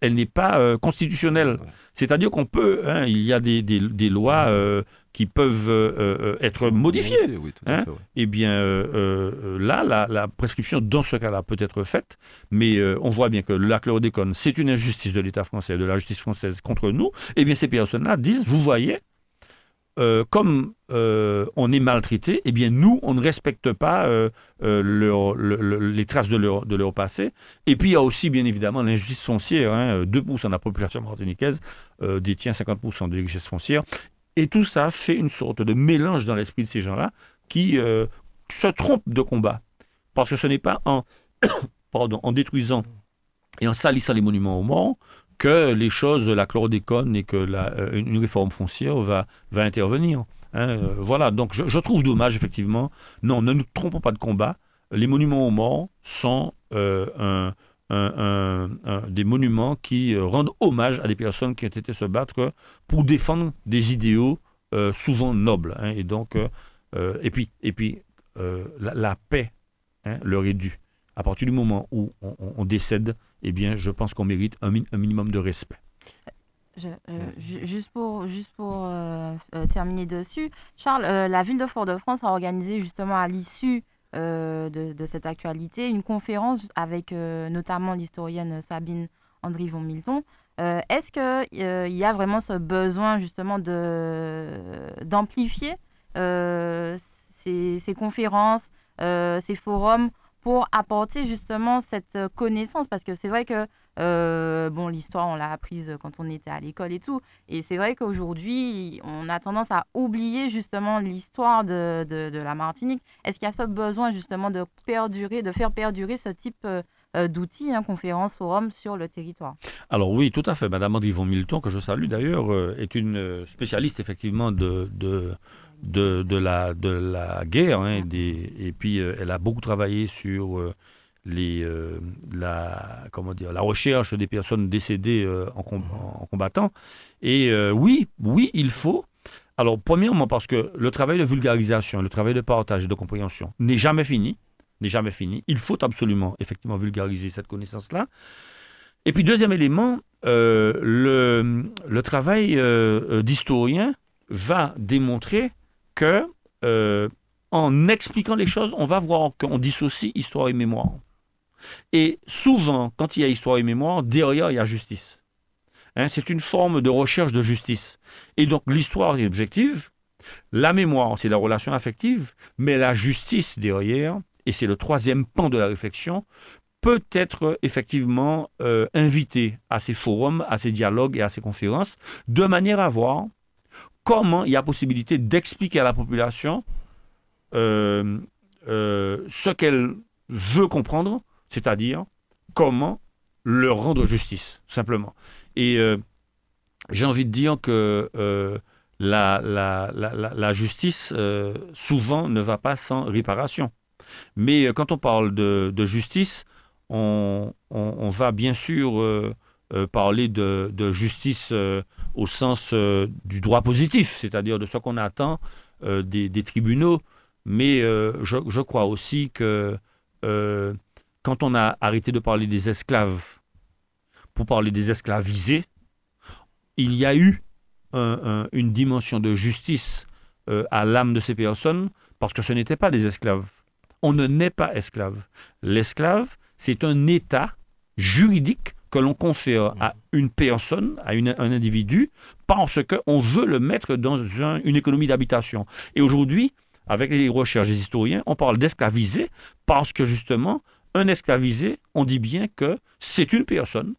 elle n'est pas euh, constitutionnelle. C'est-à-dire qu'on peut, hein, il y a des, des, lois euh, qui peuvent euh, être modifiées. Oui, hein. Eh bien, là, la, la, prescription, dans ce cas-là, peut être faite, mais on voit bien que la chlordécone, c'est une injustice de l'État français, de la justice française contre nous. Eh bien, ces personnes-là disent, vous voyez, euh, comme euh, on est maltraité, eh bien nous, on ne respecte pas euh, les traces de leur, de leur passé. Et puis il y a aussi, bien évidemment, l'injustice foncière. 2% hein. de la population martiniquaise détient 50% de richesse foncière. Et tout ça fait une sorte de mélange dans l'esprit de ces gens-là qui se trompent de combat. Parce que ce n'est pas en, détruisant et en salissant les monuments aux morts que les choses, la chlordécone et que euh, une réforme foncière va, va intervenir. Hein. Euh, voilà, donc je, trouve dommage, effectivement. Non, ne nous trompons pas de combat. Les monuments aux morts sont euh, un, des monuments qui rendent hommage à des personnes qui ont été se battre pour défendre des idéaux souvent nobles. Hein. et donc, et puis, et puis la, paix hein, leur est due. À partir du moment où on décède, eh bien, je pense qu'on mérite un, minimum de respect. Euh, juste pour, juste pour euh, euh, terminer dessus, Charles, la ville de Fort-de-France a organisé justement à l'issue de, cette actualité une conférence avec notamment l'historienne Sabine Andrivon-Milton. Est-ce qu'il y a vraiment ce besoin justement d'amplifier ces, ces, conférences, ces forums pour apporter justement cette euh, connaissance? Parce que c'est vrai que euh, bon l'histoire on l'a apprise quand on était à l'école et tout et c'est vrai qu'aujourd'hui on a tendance à oublier justement l'histoire de, de, la Martinique est-ce qu'il y a ce besoin justement de perdurer de faire perdurer ce type euh, d'outils, hein, conférences, forums sur le territoire? Alors oui, tout à fait. Madame Andrivon Milton, que je salue d'ailleurs, est une spécialiste effectivement de, de, de, la, de la guerre. Hein, et puis, euh, elle a beaucoup travaillé sur euh, les, euh, la, comment dire, la recherche des personnes décédées en, en, combattant. Et oui, oui, il faut. Alors, premièrement, parce que le travail de vulgarisation, le travail de partage et de compréhension n'est jamais fini. N'est jamais fini. Il faut absolument, effectivement, vulgariser cette connaissance-là. Et puis, deuxième élément, le, le travail d'historien va démontrer que euh, en expliquant les choses, on va voir qu'on dissocie histoire et mémoire. Et souvent, quand il y a histoire et mémoire, derrière, il y a justice. Hein, c'est une forme de recherche de justice. Et donc, l'histoire est objective, la mémoire, c'est la relation affective, mais la justice derrière, et c'est le troisième pan de la réflexion, peut être effectivement euh, invité à ces forums, à ces dialogues et à ces conférences, de manière à voir comment il y a possibilité d'expliquer à la population euh, euh, ce qu'elle veut comprendre, c'est-à-dire comment leur rendre justice, simplement. Et euh, j'ai envie de dire que la, la, justice, souvent, ne va pas sans réparation. Mais quand on parle de, justice, on, va bien sûr parler de, justice au sens euh, du droit positif, c'est-à-dire de ce qu'on attend euh, des, tribunaux. Mais euh, je, crois aussi que quand on a arrêté de parler des esclaves pour parler des esclavisés, il y a eu une dimension de justice à l'âme de ces personnes parce que ce n'étaient pas des esclaves. On ne naît pas esclave. L'esclave, c'est un état juridique que l'on confère à une personne, à un individu, parce qu'on veut le mettre dans une économie d'habitation. Et aujourd'hui, avec les recherches des historiens, on parle d'esclavisé parce que justement, un esclavisé, on dit bien que c'est une personne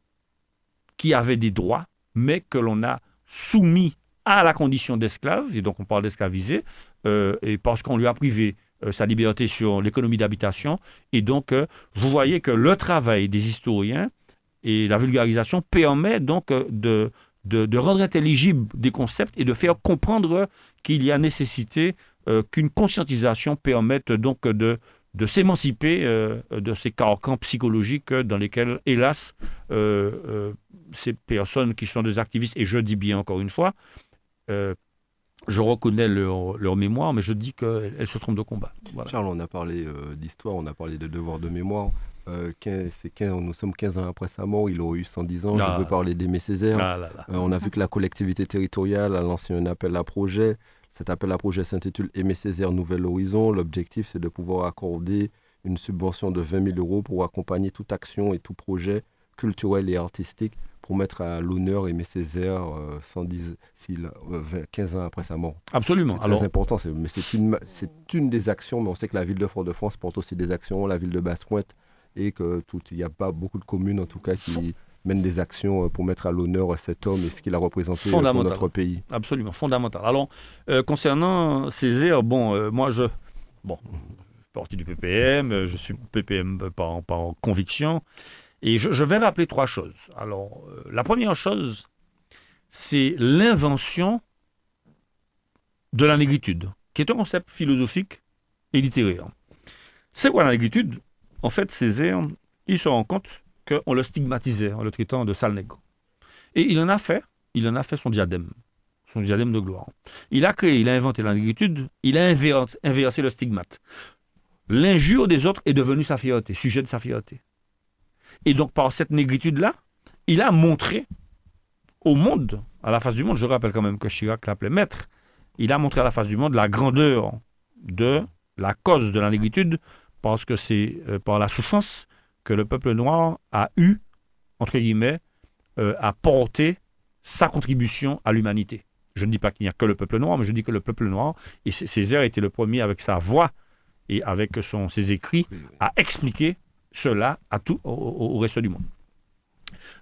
qui avait des droits, mais que l'on a soumis à la condition d'esclave, et donc on parle d'esclavisé, euh, parce qu'on lui a privé euh, sa liberté sur l'économie d'habitation. Et donc, euh, vous voyez que le travail des historiens et la vulgarisation permet donc de, rendre intelligible des concepts et de faire comprendre qu'il y a nécessité qu'une conscientisation permette donc de, de s'émanciper de ces carcans psychologiques dans lesquels, hélas, ces personnes qui sont des activistes, et je dis bien encore une fois, je reconnais leur, mémoire, mais je dis qu'elles se trompent de combat. Charles, on a parlé euh, d'histoire, on a parlé de devoir de mémoire. Euh, nous sommes 15 ans après sa mort, il aurait eu 110 ans. je ah. veux parler d'Aimé Césaire. Ah euh, on a vu que la collectivité territoriale a lancé un appel à projet. Cet appel à projet s'intitule Aimé Césaire Nouvel Horizon. L'objectif, c'est de pouvoir accorder une subvention de 20 000 euros pour accompagner toute action et tout projet culturel et artistique pour mettre à l'honneur Aimé Césaire 110, 15 ans après sa mort. Absolument. C'est très important, mais c'est une, une des actions, mais on sait que la ville de Fort-de-France porte aussi des actions, la ville de Basse-Pointe, et que il n'y a pas beaucoup de communes en tout cas qui mènent des actions euh, pour mettre à l'honneur cet homme et ce qu'il a représenté euh, pour notre pays. Absolument, fondamental. Alors, euh, concernant Césaire, bon, moi je... Bon, partie du PPM, je suis PPM par, par conviction. Et je, vais rappeler trois choses. Alors, euh, la première chose, c'est l'invention de la négritude, qui est un concept philosophique et littéraire. C'est quoi la négritude? En fait, Césaire, il se rend compte qu'on le stigmatisait en le traitant de sale nègre. Et il en a fait, son diadème, son diadème de gloire. Il a créé, il a inventé la négritude, il a inversé le stigmate. L'injure des autres est devenue sa fierté, sujet de sa fierté. Et donc, par cette négritude-là, il a montré au monde, à la face du monde, je rappelle quand même que Chirac l'appelait maître, il a montré à la face du monde la grandeur de la cause de la négritude, parce que c'est euh, par la souffrance que le peuple noir a eu, entre guillemets, euh, à porter sa contribution à l'humanité. Je ne dis pas qu'il n'y a que le peuple noir, mais je dis que le peuple noir, et Césaire était le premier avec sa voix et avec son, ses écrits, à expliquer cela à tout, au, reste du monde.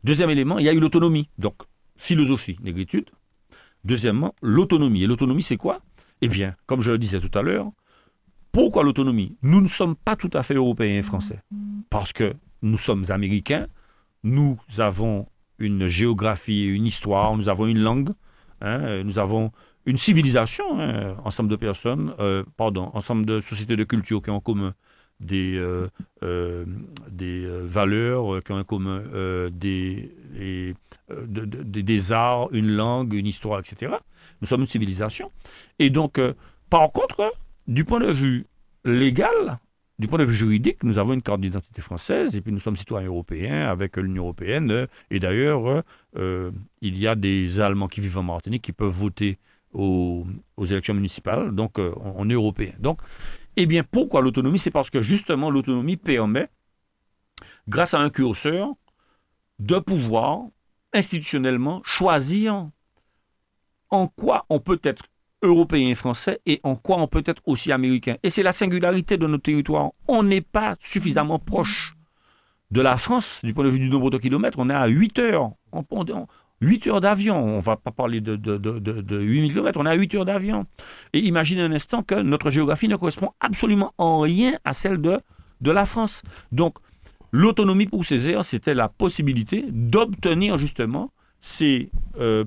Deuxième élément, il y a eu l'autonomie. Donc, philosophie, négritude. Deuxièmement, l'autonomie. Et l'autonomie, c'est quoi? Eh bien, comme je le disais tout à l'heure, pourquoi l'autonomie? Nous ne sommes pas tout à fait européens et français. Parce que nous sommes américains, nous avons une géographie, une histoire, nous avons une langue, hein, nous avons une civilisation, hein, ensemble de personnes, euh, pardon, ensemble de sociétés de culture qui ont en commun des, euh, euh, des euh, valeurs qui ont en commun des, des arts, une langue, une histoire, etc. Nous sommes une civilisation. Et donc, par contre, du point de vue légal, du point de vue juridique, nous avons une carte d'identité française et puis nous sommes citoyens européens avec l'Union européenne. Et d'ailleurs, il y a des Allemands qui vivent en Martinique qui peuvent voter aux, élections municipales. Donc, on est européens. Donc, eh bien, pourquoi l'autonomie? C'est parce que justement, l'autonomie permet, grâce à un curseur, de pouvoir institutionnellement choisir en quoi on peut être européen et français et en quoi on peut être aussi américain. Et c'est la singularité de notre territoire. On n'est pas suffisamment proche de la France du point de vue du nombre de kilomètres. On est à 8 heures. On, 8 heures d'avion. On ne va pas parler de, de, de, de 8000 km, on à 8 heures d'avion. Et imaginez un instant que notre géographie ne correspond absolument en rien à celle de, de la France. Donc, l'autonomie pour Césaire, c'était la possibilité d'obtenir justement ces, euh,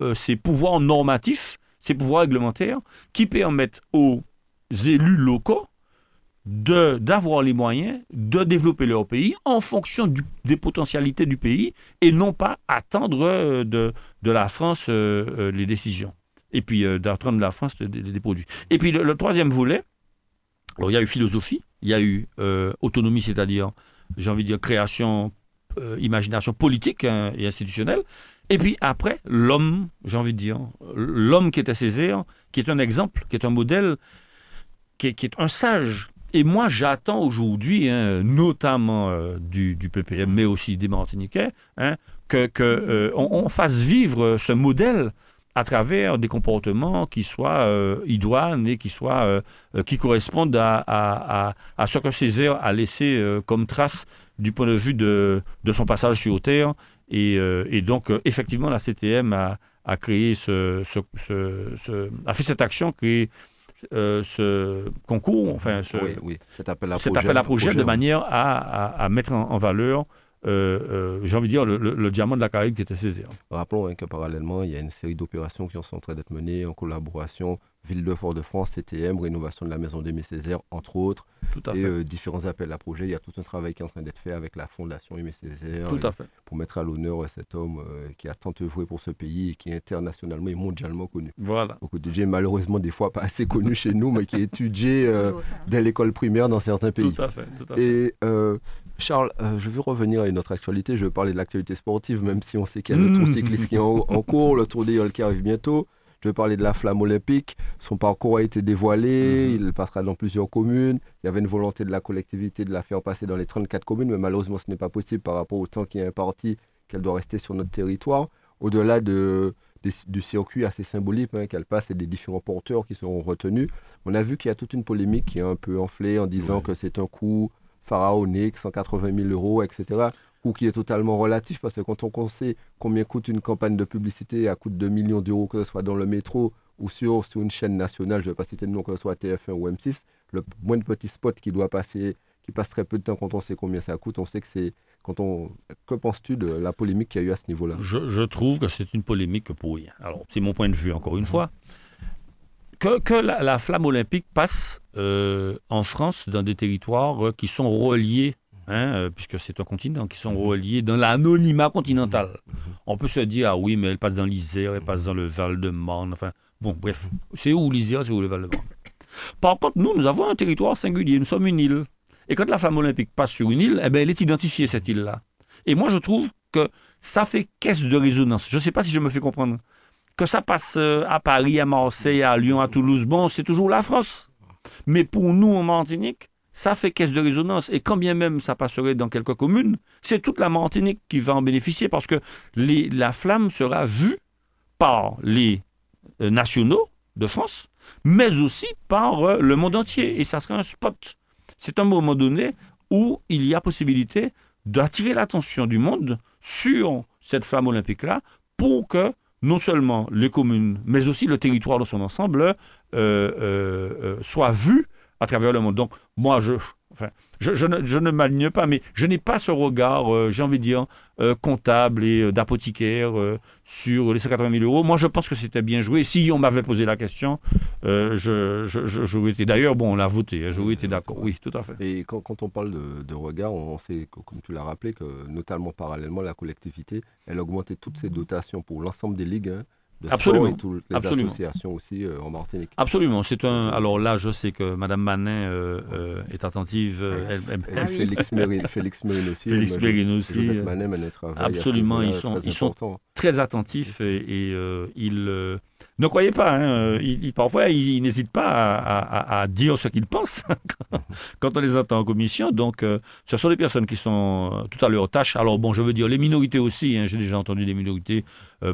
euh, ces pouvoirs normatifs, ces pouvoirs réglementaires qui permettent aux élus locaux d'avoir les moyens de développer leur pays en fonction des potentialités du pays et non pas attendre euh, de, de la France euh, euh, les décisions. Et puis d'attendre de la France des, produits. Et puis le, troisième volet, alors il y a eu philosophie, il y a eu autonomie, c'est-à-dire, j'ai envie de dire, création, imagination politique hein, et institutionnelle. Et puis après, l'homme, j'ai envie de dire, l'homme qui est à Césaire, qui est un exemple, qui est un modèle, qui est, un sage, et moi, j'attends aujourd'hui, hein, notamment euh, du, PPM, mais aussi des Martiniquais, hein, que, euh, on, fasse vivre ce modèle à travers des comportements qui soient euh, idoines et qui, soient, qui correspondent à, à, à, à ce que Césaire a laissé comme trace du point de vue de, de son passage sur Terre. Et, euh, et donc, euh, effectivement, la CTM a, a créé ce, ce, ce- ce- a fait cette action, créé euh, ce concours, enfin, ce, Oui, oui, cet appel à cet projet. appel à projet de manière à, à- à mettre en, en valeur, euh, euh, j'ai envie de dire, le, le- le diamant de la Caraïbe qui était Césaire. Rappelons hein, que parallèlement, il y a une série d'opérations qui sont en train d'être menées en collaboration Ville de Fort-de-France, CTM, rénovation de la maison d'Aimé Césaire, entre autres, Tout à et fait. euh, différents appels à projets. Il y a tout un travail qui est en train d'être fait avec la Fondation Aimé Césaire Tout à fait. pour mettre à l'honneur euh, cet homme euh, qui a tant œuvré pour ce pays et qui est internationalement et mondialement connu. Voilà. Beaucoup de DJ, malheureusement, des fois pas assez connu chez nous, mais qui est étudié euh, dès l'école primaire dans certains pays. Tout à fait. Tout à fait. Et euh, Charles, euh, je veux revenir à une autre actualité. Je veux parler de l'actualité sportive, même si on sait qu'il y a le tour cycliste qui est en, en cours, le tour des qui arrive bientôt. Je veux parler de la flamme olympique. Son parcours a été dévoilé. Mhm. Il passera dans plusieurs communes. Il y avait une volonté de la collectivité de la faire passer dans les 34 communes, mais malheureusement, ce n'est pas possible par rapport au temps qui est imparti qu'elle doit rester sur notre territoire. Au-delà de, des- du circuit assez symbolique hein, qu'elle passe et des différents porteurs qui seront retenus, on a vu qu'il y a toute une polémique qui est un peu enflée en disant que c'est un coût pharaonique, 180 000 euros, etc. Coût qui est totalement relatif parce que quand on sait combien coûte une campagne de publicité à coût de 2 millions d'euros, que ce soit dans le métro ou sur, sur une chaîne nationale, je ne vais pas citer le nom, que ce soit TF1 ou M6, le moins de petits spots qui doit passer, qui passe très peu de temps quand on sait combien ça coûte, on sait que c'est. Quand on, que penses-tu de la polémique qu'il y a eu à ce niveau-là? Je, je trouve que c'est une polémique pour rien. Alors, c'est mon point de vue, encore une fois. Que, que la, la flamme olympique passe euh, en France dans des territoires euh, qui sont reliés, hein, euh, puisque c'est un continent, qui sont reliés dans l'anonymat continental. On peut se dire, ah oui, mais elle passe dans l'Isère, elle passe dans le Val-de-Marne, enfin, bon, bref, c'est où l'Isère, c'est où le Val-de-Marne? Par contre, nous, nous avons un territoire singulier, nous sommes une île. Et quand la flamme olympique passe sur une île, eh ben, elle est identifiée, cette île-là. Et moi, je trouve que ça fait caisse de résonance. Je ne sais pas si je me fais comprendre. Que ça passe euh, à Paris, à Marseille, à Lyon, à Toulouse, bon, c'est toujours la France. Mais pour nous, en Martinique, ça fait caisse de résonance. Et quand bien même ça passerait dans quelques communes, c'est toute la Martinique qui va en bénéficier parce que la flamme sera vue par les euh, nationaux de France, mais aussi par euh, le monde entier. Et ça sera un spot. C'est un moment donné où il y a possibilité d'attirer l'attention du monde sur cette flamme olympique-là pour que non seulement les communes, mais aussi le territoire dans son ensemble euh, euh, euh, soit vu à travers le monde. Donc, moi, je, enfin, je, ne, je ne m'aligne pas, mais je n'ai pas ce regard, euh, j'ai envie de dire, euh, comptable et euh, d'apothicaire sur les 180 000 euros. Moi, je pense que c'était bien joué. Si on m'avait posé la question, je- j'aurais été. D'ailleurs, bon, on l'a voté, hein, j'aurais été d'accord. Oui, tout à fait. Et quand, quand on parle de, de regard, on sait, que, comme tu l'as rappelé, que notamment parallèlement, la collectivité, elle a augmenté toutes ses dotations pour l'ensemble des ligues hein, de sport Absolument. et toutes les Absolument. associations aussi euh, en Martinique. Absolument. C'est un. Alors là, je sais que Mme Manin euh, euh, est attentive. euh, elle- elle- Et Ah. Félix Mérine, Félix Mérine aussi. Félix Mérine aussi, euh, absolument, ils sont- ils sont-. Très attentif et, et, euh, il euh, ne croyez pas. hein, euh, il, il- parfois, il, il n'hésite pas à, à- à dire ce qu'il pense quand- on les entend en commission. Donc, euh, ce sont des personnes qui sont tout à leur tâche. Alors, bon, je veux dire, les minorités aussi. hein, J'ai déjà entendu des minorités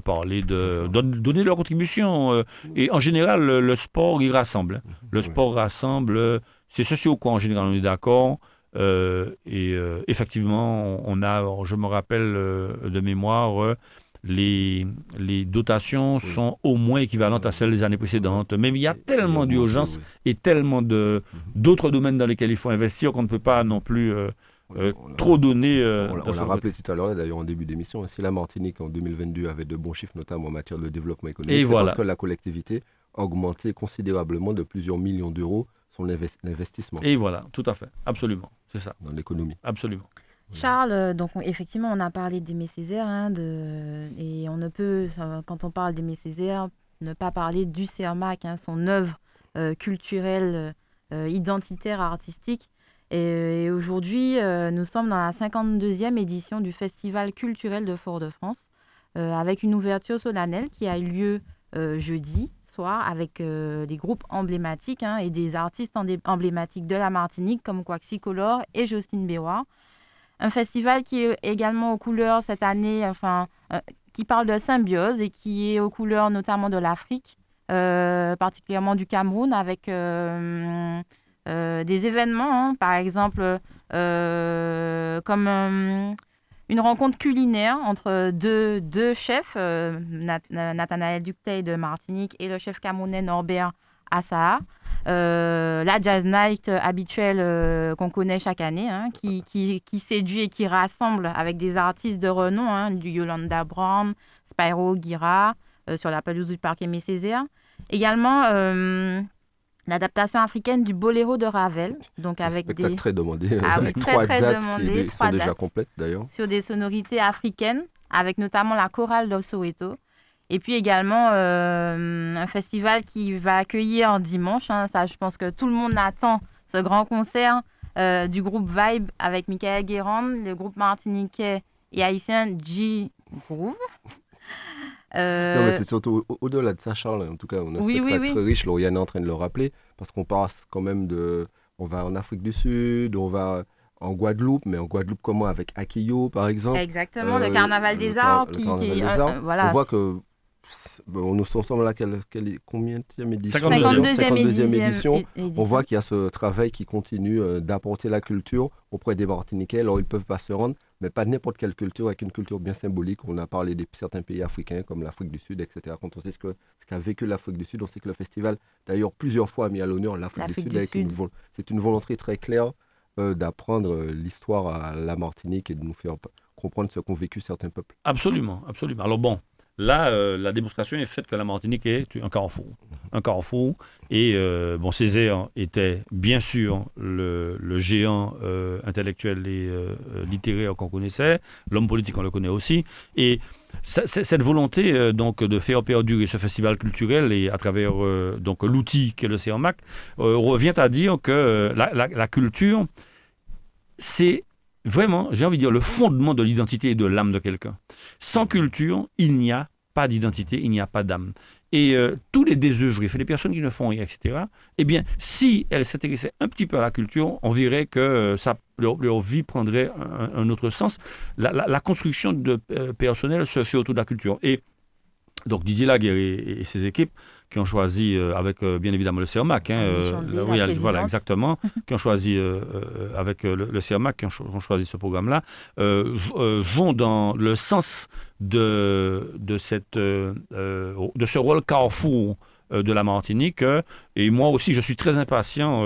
parler de don- donner leur contribution. et en général, le, le sport, il rassemble. hein. Le sport rassemble. euh, C'est ce sur quoi, en général, on est d'accord. Euh, et euh, effectivement, on a, je me rappelle euh, de mémoire, les, les dotations Oui. sont au moins équivalentes à celles des années précédentes. Mais il y a tellement d'urgence et tellement de- d'autres domaines dans lesquels il faut investir qu'on ne peut pas non plus euh, euh, trop donner. euh, On l'a- rappelé tout à l'heure, d'ailleurs en début d'émission, si la Martinique en 2022 avait de bons chiffres, notamment en matière de développement économique, c'est voilà. parce que la collectivité a augmenté considérablement de plusieurs millions d'euros son invest- investissement Et voilà, tout à fait, absolument, c'est ça, dans l'économie. absolument. Charles, euh, donc on- effectivement, on a parlé d'Aimé Césaire, hein, et on ne peut, quand on parle d'Aimé Césaire, ne pas parler du CERMAC, hein, son œuvre euh, culturelle, euh, identitaire, artistique. Et, aujourd'hui, nous sommes dans la 52e édition du Festival culturel de Fort-de-France, avec une ouverture solennelle qui a eu lieu jeudi soir avec des groupes emblématiques hein, et des artistes emblématiques de la Martinique comme Quaxicolor et Justine Béroir. Un festival qui est également aux couleurs cette année, enfin, euh, qui parle de symbiose et qui est aux couleurs notamment de l'Afrique, euh, particulièrement du Cameroun, avec euh, des événements, hein. par exemple, comme une rencontre culinaire entre deux, chefs, Nat- Nathanaël Ducteil de Martinique et le chef camerounais Norbert Assaa. Euh, la jazz night habituelle euh, qu'on connaît chaque année, hein, qui, qui, qui séduit et qui rassemble avec des artistes de renom, hein, du Yolanda Brown, Spyro Guira, euh, sur la pelouse du parc Aimé Césaire. Également, euh, l'adaptation africaine du Boléro de Ravel, donc Un avec spectacle des, très demandé, Ah oui, avec très, trois très dates demandé, qui trois sont déjà complètes d'ailleurs. sur des sonorités africaines, avec notamment la chorale de Soweto. Et puis également euh, un festival qui va accueillir dimanche, hein, ça je pense que tout le monde attend, ce grand concert euh, du groupe Vibe avec Michael Guérand, le groupe martiniquais et haïtien G Groove. Euh, Non, mais c'est surtout au- au-delà de ça, Charles. En tout cas, on a un Oui, oui, spectacle oui. très riche. Lauriane est en train de le rappeler parce qu'on passe quand même de. On va en Afrique du Sud, on va en Guadeloupe, mais en Guadeloupe comment? Avec Akiyo, par exemple. exactement, le Euh, carnaval des arts qui, qui- euh, euh, voilà, On voit que. Bon, nous sommes là, quelle, quelle, combien de édition 52e. 52e, édition. On voit qu'il y a ce travail qui continue euh, d'apporter la culture auprès des Martiniquais. Alors, ils ne peuvent pas se rendre, mais pas n'importe quelle culture, avec une culture bien symbolique. On a parlé de certains pays africains, comme l'Afrique du Sud, etc. Quand on sait ce qu'a vécu l'Afrique du Sud, on sait que le festival, d'ailleurs, plusieurs fois a mis à l'honneur l'Afrique du Sud. du C'est une volonté très claire euh, d'apprendre euh, l'histoire à la Martinique et de nous faire comprendre ce qu'ont vécu certains peuples. Absolument, absolument. Alors bon, là, euh, la démonstration est faite que la Martinique est un carrefour. Un carrefour. Et euh, bon, Césaire était bien sûr le, le géant euh, intellectuel et littéraire qu'on connaissait. L'homme politique, on le connaît aussi. Et ça- cette volonté donc de faire perdurer ce festival culturel et à travers donc l'outil qu'est le CERMAC revient à dire que la, la- la culture, c'est vraiment, j'ai envie de dire, le fondement de l'identité et de l'âme de quelqu'un. Sans culture, il n'y a pas d'identité, il n'y a pas d'âme. Et euh, tous les désœuvrés, les personnes qui ne font rien, etc., eh bien, si elles s'intéressaient un petit peu à la culture, on verrait que euh, leur, vie prendrait un, autre sens. La construction de, euh, personnelle se fait autour de la culture. Et donc Didier Laguerre et, et ses équipes qui ont choisi, euh, avec euh, bien évidemment le CERMAC, hein, Annie euh, voilà, exactement, qui ont choisi avec le, le CERMAC, qui ont, cho- ont choisi ce programme-là, vont dans le sens de, de, cette, de ce rôle carrefour de la Martinique. et moi aussi, je suis très impatient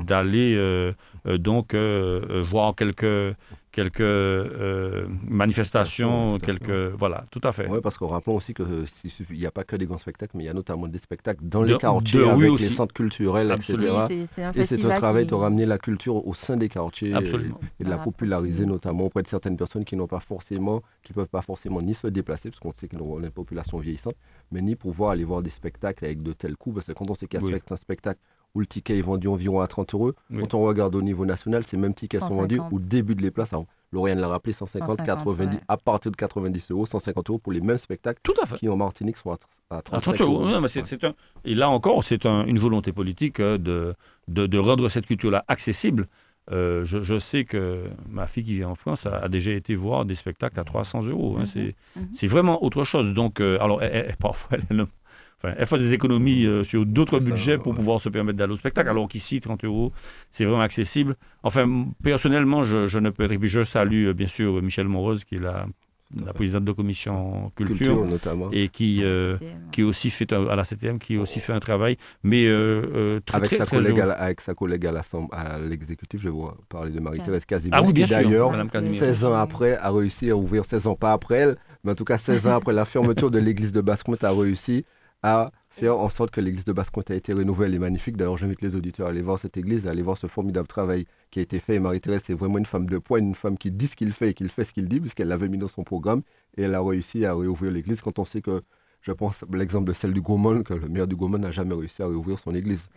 d'aller donc voir quelques, quelques euh, manifestations, quelques... Voilà, tout à fait. Oui, parce qu'on rappelons aussi qu'il n'y a pas que des grands spectacles, mais il y a notamment des spectacles dans De- les quartiers, de avec aussi. les centres culturels, Absolument. etc. Oui, un Et c'est un travail qui- de ramener la culture au sein des quartiers et- Absolument. et de la populariser, notamment auprès de certaines personnes qui n'ont pas forcément, qui peuvent pas forcément ni se déplacer, parce qu'on sait qu'on a une population vieillissante, mais ni pouvoir aller voir des spectacles avec de tels coûts, parce que quand on sait qu'il y a Oui. un spectacle où le ticket est vendu environ à 30 euros, Oui. quand on regarde au niveau national, ces mêmes tickets sont vendus 150. au début de les places. Alors, Lauriane l'a rappelé, 150, 150, 90, ouais. à partir de 90 euros, 150 euros pour les mêmes spectacles Tout à fait. qui en Martinique sont à, à À 35 30 euros. euros. Non, mais c'est, Ouais. c'est un, et là encore, c'est un- une volonté politique euh, de, de, de rendre cette culture-là accessible. Euh, je, je sais que ma fille qui vit en France a, a déjà été voir des spectacles à 300 euros. hein. Mhm. C'est, Mhm. c'est vraiment autre chose. Donc, euh, alors, elle, elle- parfois, elle, enfin, elle fait des économies euh, sur d'autres ça, budgets pour ouais. pouvoir se permettre d'aller au spectacle, alors qu'ici, 30 euros, c'est vraiment accessible. Enfin, personnellement, je, je ne peux être. Et puis, je salue euh, bien sûr Michel Morose, qui est la, la présidente de commission culture, Culture notamment. et qui. euh, qui aussi fait un- à la CTM, qui aussi fait un travail, mais euh, euh, très, avec, très, sa très collègue à la- avec sa collègue à l'Assemblée- à l'exécutif, je vais vous parler de Marie-Thérèse Casimir, Ah oui, qui d'ailleurs, Madame Casimir. 16 ans après, a réussi à ouvrir, 16 ans pas après elle, mais en tout cas 16 ans après la fermeture de l'église de Basse-Comte, a réussi à faire en sorte que l'église de Basse-Comte a été rénovée, elle est magnifique. D'ailleurs, j'invite les auditeurs à aller voir cette église, à aller voir ce formidable travail qui a été fait. Et Marie-Thérèse, c'est vraiment une femme de poids, une femme qui dit ce qu'il fait et qui fait ce qu'il dit, puisqu'elle l'avait mis dans son programme, et elle a réussi à réouvrir l'église quand on sait que, je pense, l'exemple de celle du Gaumont, que le maire du Gaumont n'a jamais réussi à réouvrir son église.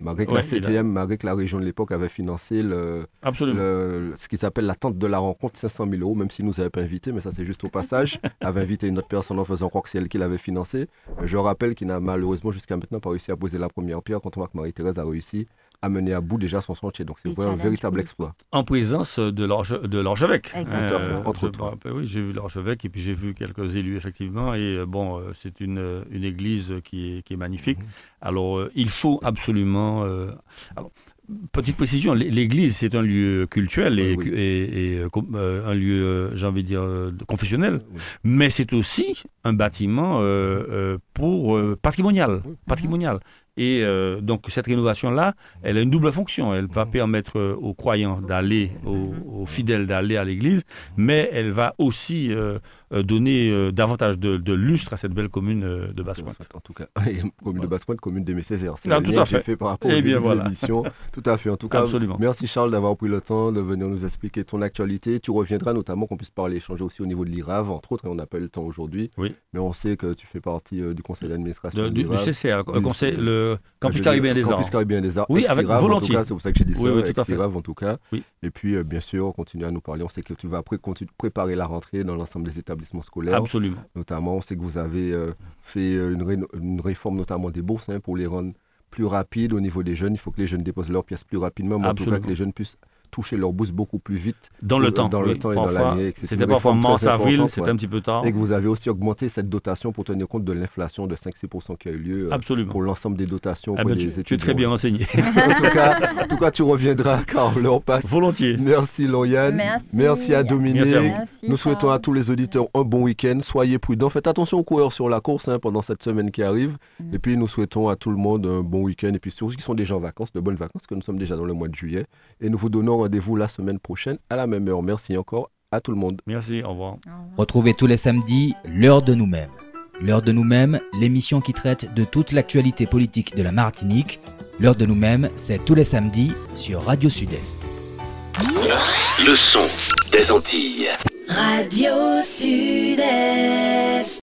Malgré que Ouais, la CTM, malgré que la région de l'époque avait financé le, ce qu'ils appellent la tente de la rencontre, 500 000 euros, même s'ils nous avaient pas invités, mais ça c'est juste au passage, avait invité une autre personne en faisant croire que c'est elle qui l'avait financé. Je rappelle qu'il n'a malheureusement jusqu'à maintenant pas réussi à poser la première pierre quand on voit que Marie-Thérèse a réussi a mené à bout déjà son sentier. Donc c'est un véritable exploit. en présence de l'arche- de l'archevêque. Exactement. Entre autres. oui, j'ai vu l'archevêque et puis j'ai vu quelques élus effectivement. Et euh, bon, euh, c'est une, euh, une église qui est, qui est magnifique. Mhm. Alors, euh, il faut absolument. euh, alors, petite précision, l'é- l'église c'est un lieu cultuel et, Oui, oui. et- et, euh, com- euh, un lieu, euh, j'ai envie de dire, euh, confessionnel. Oui. Mais c'est aussi un bâtiment euh, euh, pour euh, patrimonial, Oui. patrimonial. Et euh, donc cette rénovation-là, elle a une double fonction. Elle va permettre euh, aux croyants d'aller, aux, aux fidèles d'aller à l'église, mais elle va aussi euh, donner euh, davantage de, de lustre à cette belle commune euh, de Basse-Pointe. En tout cas, et commune de Basse-Pointe, commune des Césaire. C'est Ah, tout à fait. fait par rapport Eh au bien, voilà. de l'émission. Tout à fait. En tout cas, Absolument. merci Charles d'avoir pris le temps de venir nous expliquer ton actualité. Tu reviendras notamment qu'on puisse parler, échanger aussi au niveau de l'IRAV, entre autres, et on n'a pas eu le temps aujourd'hui. Oui. Mais on sait que tu fais partie euh, du conseil d'administration De- de du, du. CCA, Oui, conseil, le Campus Je veux Caribéen des Arts. Campus Caribéen des Arts. Oui, avec- volontiers. C'est pour ça que j'ai dit ça. Oui, oui, tout à fait. en tout cas. Oui. Et puis, euh, bien sûr, continuer à nous parler. On sait que tu vas après préparer la rentrée dans l'ensemble des établissements scolaires. Absolument. Notamment, on sait que vous avez euh, fait euh, une, réno- une réforme notamment des bourses hein, pour les rendre plus rapides au niveau des jeunes. Il faut que les jeunes déposent leurs pièces plus rapidement, mais en tout cas que les jeunes puissent toucher leur bourse beaucoup plus vite Dans le Euh, temps. dans le oui. temps et dans l'année, C'était parfois mars-avril, c'était ouais. un petit peu tard. et que vous avez aussi augmenté cette dotation pour tenir compte de l'inflation de 5-6% qui a eu lieu euh, Absolument. pour l'ensemble des dotations Ah ben, des tu, tu es très bien renseigné. en, tout cas, en tout cas, tu reviendras car l'heure passe. Volontiers. Merci Lauriane. Merci. à Dominique. Merci à vous. Merci, Nous souhaitons à tous les auditeurs un bon week-end. Soyez prudents. Faites attention aux coureurs sur la course hein, pendant cette semaine qui arrive. Mm. Et puis, nous souhaitons à tout le monde un bon week-end. Et puis, surtout ceux qui sont déjà en vacances, de bonnes vacances, que nous sommes déjà dans le mois de juillet. Et nous vous donnons rendez-vous la semaine prochaine à la même heure. Merci encore à tout le monde. Merci, au revoir. Au revoir. Retrouvez tous les samedis l'heure de nous-mêmes. L'heure de nous-mêmes, l'émission qui traite de toute l'actualité politique de la Martinique. L'heure de nous-mêmes, c'est tous les samedis sur Radio Sud-Est. Le son des Antilles. Radio Sud-Est.